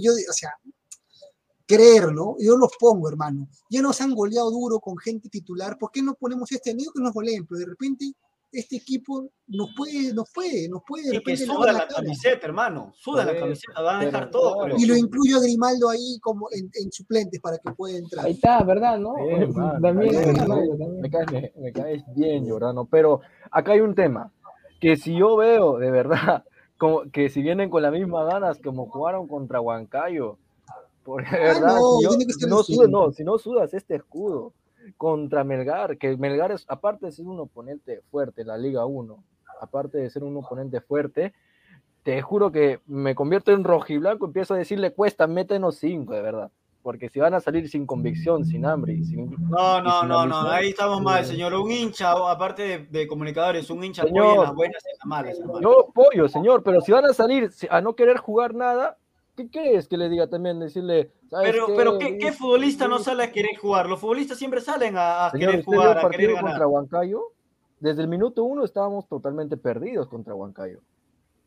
yo, o sea, creer, ¿no? Yo los pongo, hermano. Ya nos han goleado duro con gente titular. ¿Por qué no ponemos este? No digo que nos goleen, pero de repente este equipo nos puede, nos puede, nos puede de Y que suda la la cara. camiseta, hermano. Suda la camiseta, van a dejar pero todo. pero- Y lo incluyo a Grimaldo ahí como en, en suplentes para que pueda entrar. Ahí está, ¿verdad? ¿no? Man, También, también. Me caes, me, me caes bien, Jordano, pero acá hay un tema, que si yo veo de verdad, como que si vienen con las mismas ganas como jugaron contra Huancayo, porque de Ah, verdad, no, si, yo- que no así. sudas, no, si no sudas este escudo contra Melgar, que Melgar es, aparte de ser un oponente fuerte en la Liga 1, aparte de ser un oponente fuerte, te juro que me convierto en rojiblanco, empiezo a decirle, cuesta, métenos cinco, de verdad. Porque si van a salir sin convicción, sin hambre y sin, No, y no, sin no, no, ahí estamos mal, señor. Un hincha, aparte de, de comunicadores, un hincha Señor. apoya en las buenas y en las malas, hermano. Yo apoyo, señor, pero si van a salir a no querer jugar nada, ¿qué quieres que le diga también? Decirle, ¿sabes Pero, qué? pero ¿qué, futbolista no sale a querer jugar? Los futbolistas siempre salen a, a Señor, querer ¿usted vio jugar, a querer ganar. contra Huancayo? Desde el minuto uno estábamos totalmente perdidos contra Huancayo.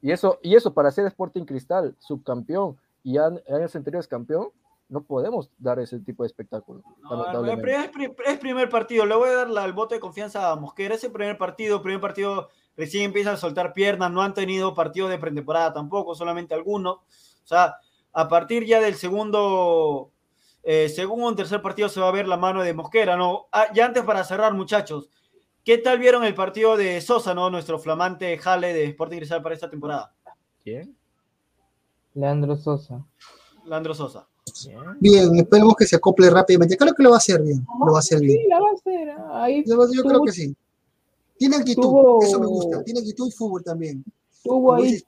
Y eso, y eso para ser Sporting Cristal, subcampeón y años anteriores campeón, no podemos dar ese tipo de espectáculo. No, es, pri- es primer partido, le voy a dar la- el voto de confianza a Mosquera. Ese primer partido, primer partido, recién empiezan a soltar piernas, no han tenido partido de pretemporada tampoco, solamente algunos. O sea, a partir ya del segundo, eh, segundo o tercer partido se va a ver la mano de Mosquera, ¿no? Ah, ya antes para cerrar, muchachos, ¿qué tal vieron el partido de Sosa, ¿no? Nuestro flamante jale de Sporting Cristal para esta temporada. ¿Quién? Leandro Sosa. Landro Sosa. Bien, esperemos que se acople rápidamente. Creo que lo va a hacer bien. Lo va a hacer bien. Sí, la va a hacer. Ahí Yo, yo creo que sí. Tiene actitud, tuvo- eso me gusta. Tiene actitud y fútbol también. tuvo Como ahí dices,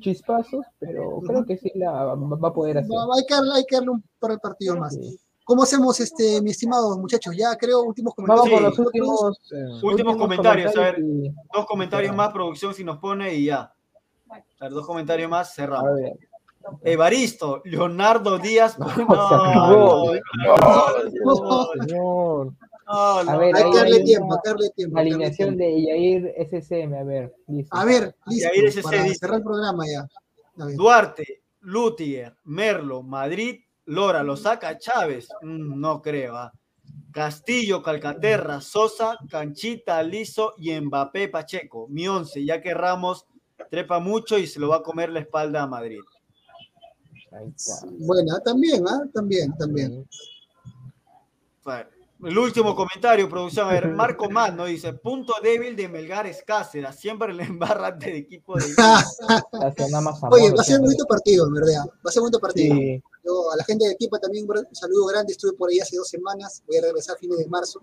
chispazos, pero creo que sí la va a poder hacer. hay, que darle, hay que darle un par de partidos más. Sí. ¿Cómo hacemos, este, mi estimado muchachos? Ya creo, últimos Vamos comentarios. con los últimos, Últimos comentarios, a ver. Dos comentarios más, producción, si nos pone y ya. A ver, dos comentarios más, a cerramos. ver, Evaristo, Leonardo Díaz. No, no, acabó. no, Señor. No, no. A ver, Hay que darle tiempo, hay que darle tiempo. la alineación tiempo. de Yair SCM, a ver, listo. A ver, listo, ese para dice. cerrar el programa ya. A ver. Duarte, Lutier, Merlo, Madrid, Lora, lo saca Chávez. Mm, no creo. ah. Castillo, Calcaterra, Sosa, Canchita, Lizo y Mbappé Pacheco. Mi once, ya que Ramos trepa mucho y se lo va a comer la espalda a Madrid. Ahí está. Buena, también, ¿ah? También, también. Bueno, el último comentario, producción. A ver, Marco Mano dice: punto débil de Melgar es Cáceres. Siempre le embarra ante el equipo de. Oye, va a ser un bonito partido, en verdad. Va a ser un bonito partido. Sí, Yo, a la gente de equipo también un saludo grande. Estuve por ahí hace dos semanas. Voy a regresar a fines de marzo.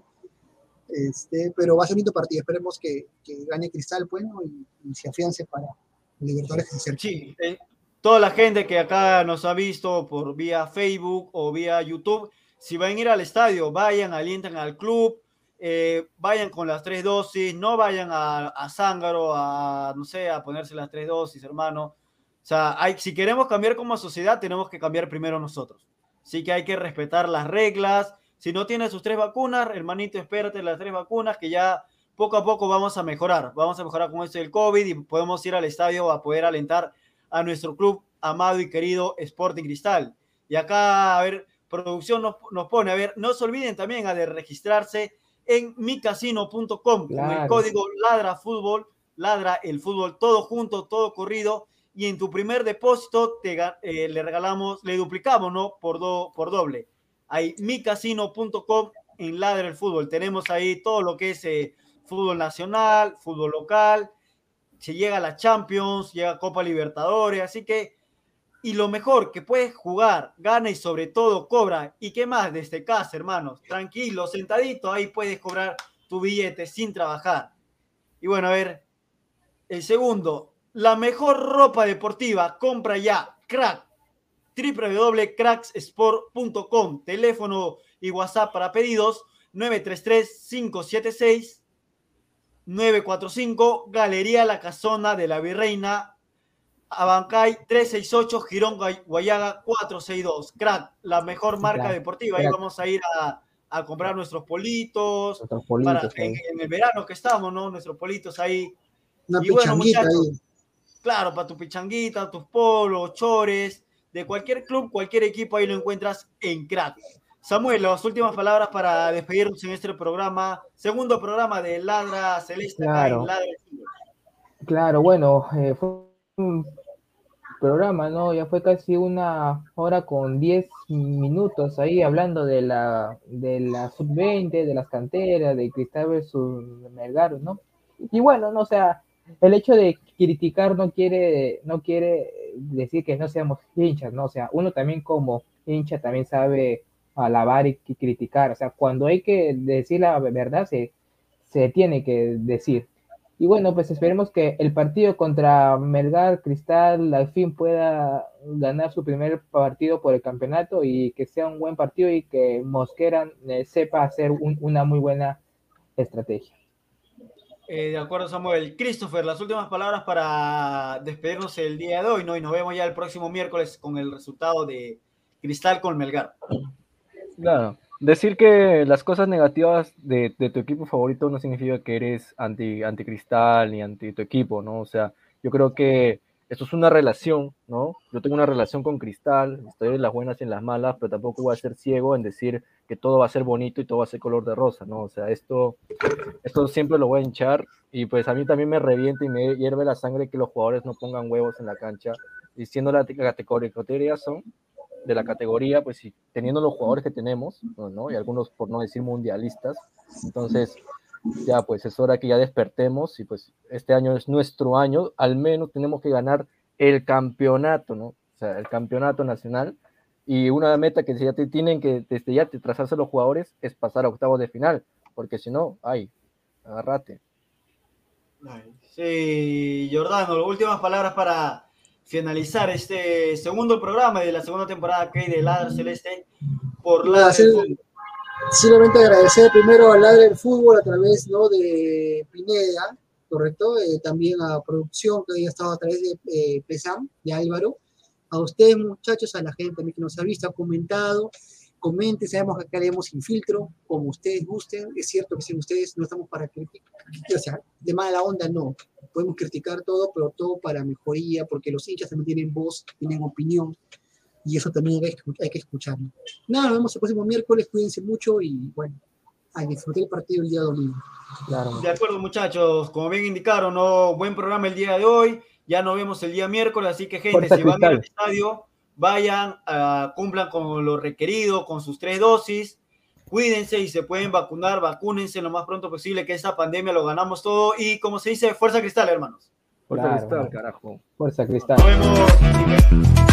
Este, pero va a ser un bonito partido. Esperemos que, que gane Cristal, bueno, y, y se afiance para Libertadores que. Sí, eh, toda la gente que acá nos ha visto por vía Facebook o vía YouTube, si van a ir al estadio, vayan, alientan al club, eh, vayan con las tres dosis, no vayan a, a Zángaro, a, no sé, a ponerse las tres dosis, hermano. O sea, si queremos cambiar como sociedad, tenemos que cambiar primero nosotros. Así que hay que respetar las reglas. Si no tienes sus tres vacunas, hermanito, espérate las tres vacunas, que ya poco a poco vamos a mejorar. Vamos a mejorar con esto del COVID y podemos ir al estadio a poder alentar a nuestro club amado y querido Sporting Cristal. Y acá, a ver, producción nos, nos pone, a ver, no se olviden también a de registrarse en micasino.com con el Claro. código Ladra Fútbol, Ladra el fútbol, todo junto, todo corrido. Y en tu primer depósito te, eh, le regalamos, le duplicamos, ¿no? Por, do, por doble. Ahí, micasino.com en Ladra el fútbol. Tenemos ahí todo lo que es eh, fútbol nacional, fútbol local. Se llega a la Champions, llega a Copa Libertadores. Así que y lo mejor que puedes jugar, gana y sobre todo cobra. ¿Y qué más desde casa, hermanos? Tranquilo, sentadito, ahí puedes cobrar tu billete sin trabajar. Y bueno, a ver, el segundo, la mejor ropa deportiva, compra ya, crack, www.crackssport.com, teléfono y WhatsApp para pedidos, 933-576-945, Galería La Casona de la Virreina, Abancay 368, Girón Guay- Guayaga 462. Crack, la mejor marca Crack, deportiva. Ahí vamos a ir a, a comprar nuestros politos. Nuestros para- politos en, el verano que estamos, ¿no? Nuestros politos ahí. Una Y bueno, muchachos, ahí. Claro, para tu pichanguita, tus polos, chores, de cualquier club, cualquier equipo, ahí lo encuentras en Crack. Samuel, las últimas palabras para despedirnos en este programa, segundo programa de Ladra Celeste Claro. en Ladra. Claro, bueno, eh, fue un programa, ¿no? Ya fue casi una hora con 10 minutos ahí hablando de la, de la sub-20, de las canteras, de Cristal versus Melgar, ¿no? Y bueno, no, o sea, el hecho de criticar no quiere, no quiere decir que no seamos hinchas, ¿no? O sea, uno también como hincha también sabe alabar y criticar, o sea, cuando hay que decir la verdad se, se tiene que decir. Y bueno, pues esperemos que el partido contra Melgar Cristal al fin pueda ganar su primer partido por el campeonato y que sea un buen partido y que Mosquera eh, sepa hacer un- una muy buena estrategia. Eh, de acuerdo, Samuel. Christopher, las últimas palabras para despedirnos el día de hoy, ¿no? Y nos vemos ya el próximo miércoles con el resultado de Cristal con Melgar. Claro. Decir que las cosas negativas de, tu equipo favorito no significa que eres anti, anticristal ni anti tu equipo, ¿no? O sea, yo creo que esto es una relación, ¿no? Yo tengo una relación con Cristal, estoy en las buenas y en las malas, pero tampoco voy a ser ciego en decir que todo va a ser bonito y todo va a ser color de rosa, ¿no? O sea, esto, esto siempre lo voy a hinchar y pues a mí también me revienta y me hierve la sangre que los jugadores no pongan huevos en la cancha, y siendo la categoría son de la categoría, pues si teniendo los jugadores que tenemos, ¿no? Y algunos, por no decir mundialistas, entonces ya pues es hora que ya despertemos y pues este año es nuestro año, al menos tenemos que ganar el campeonato, ¿no? O sea, el campeonato nacional y una meta que ya te tienen que desde ya te trazarse los jugadores es pasar a octavos de final, porque si no, ay, agárrate. Sí, Jordano, últimas palabras para finalizar este segundo programa de la segunda temporada que hay de Ladra Celeste por Ladra Fútbol. Simplemente agradecer primero al Ladre del Fútbol a través ¿no? de Pineda, ¿correcto? Eh, también a producción que haya estado a través de eh, Pesam, de Álvaro. A ustedes, muchachos, a la gente también que nos ha visto, ha comentado. Comenten, sabemos que acá leemos sin filtro, como ustedes gusten. Es cierto que sin ustedes no estamos para criticar, o sea, de mala onda no. Podemos criticar todo, pero todo para mejoría, porque los hinchas también tienen voz, tienen opinión, y eso también hay que, hay que escucharlo. Nada, nos vemos el próximo miércoles, cuídense mucho y bueno, a disfrutar el partido el día domingo. Claro. De acuerdo, muchachos, como bien indicaron, ¿no? buen programa el día de hoy. Ya nos vemos el día miércoles, así que gente, si van a ir al Cristal. estadio, vayan, ah, cumplan con lo requerido, con sus tres dosis, cuídense y se pueden vacunar, vacúnense lo más pronto posible, que esta pandemia lo ganamos todo y como se dice, fuerza cristal, hermanos. Fuerza Claro, Cristal, carajo. Fuerza Cristal. Nos vemos.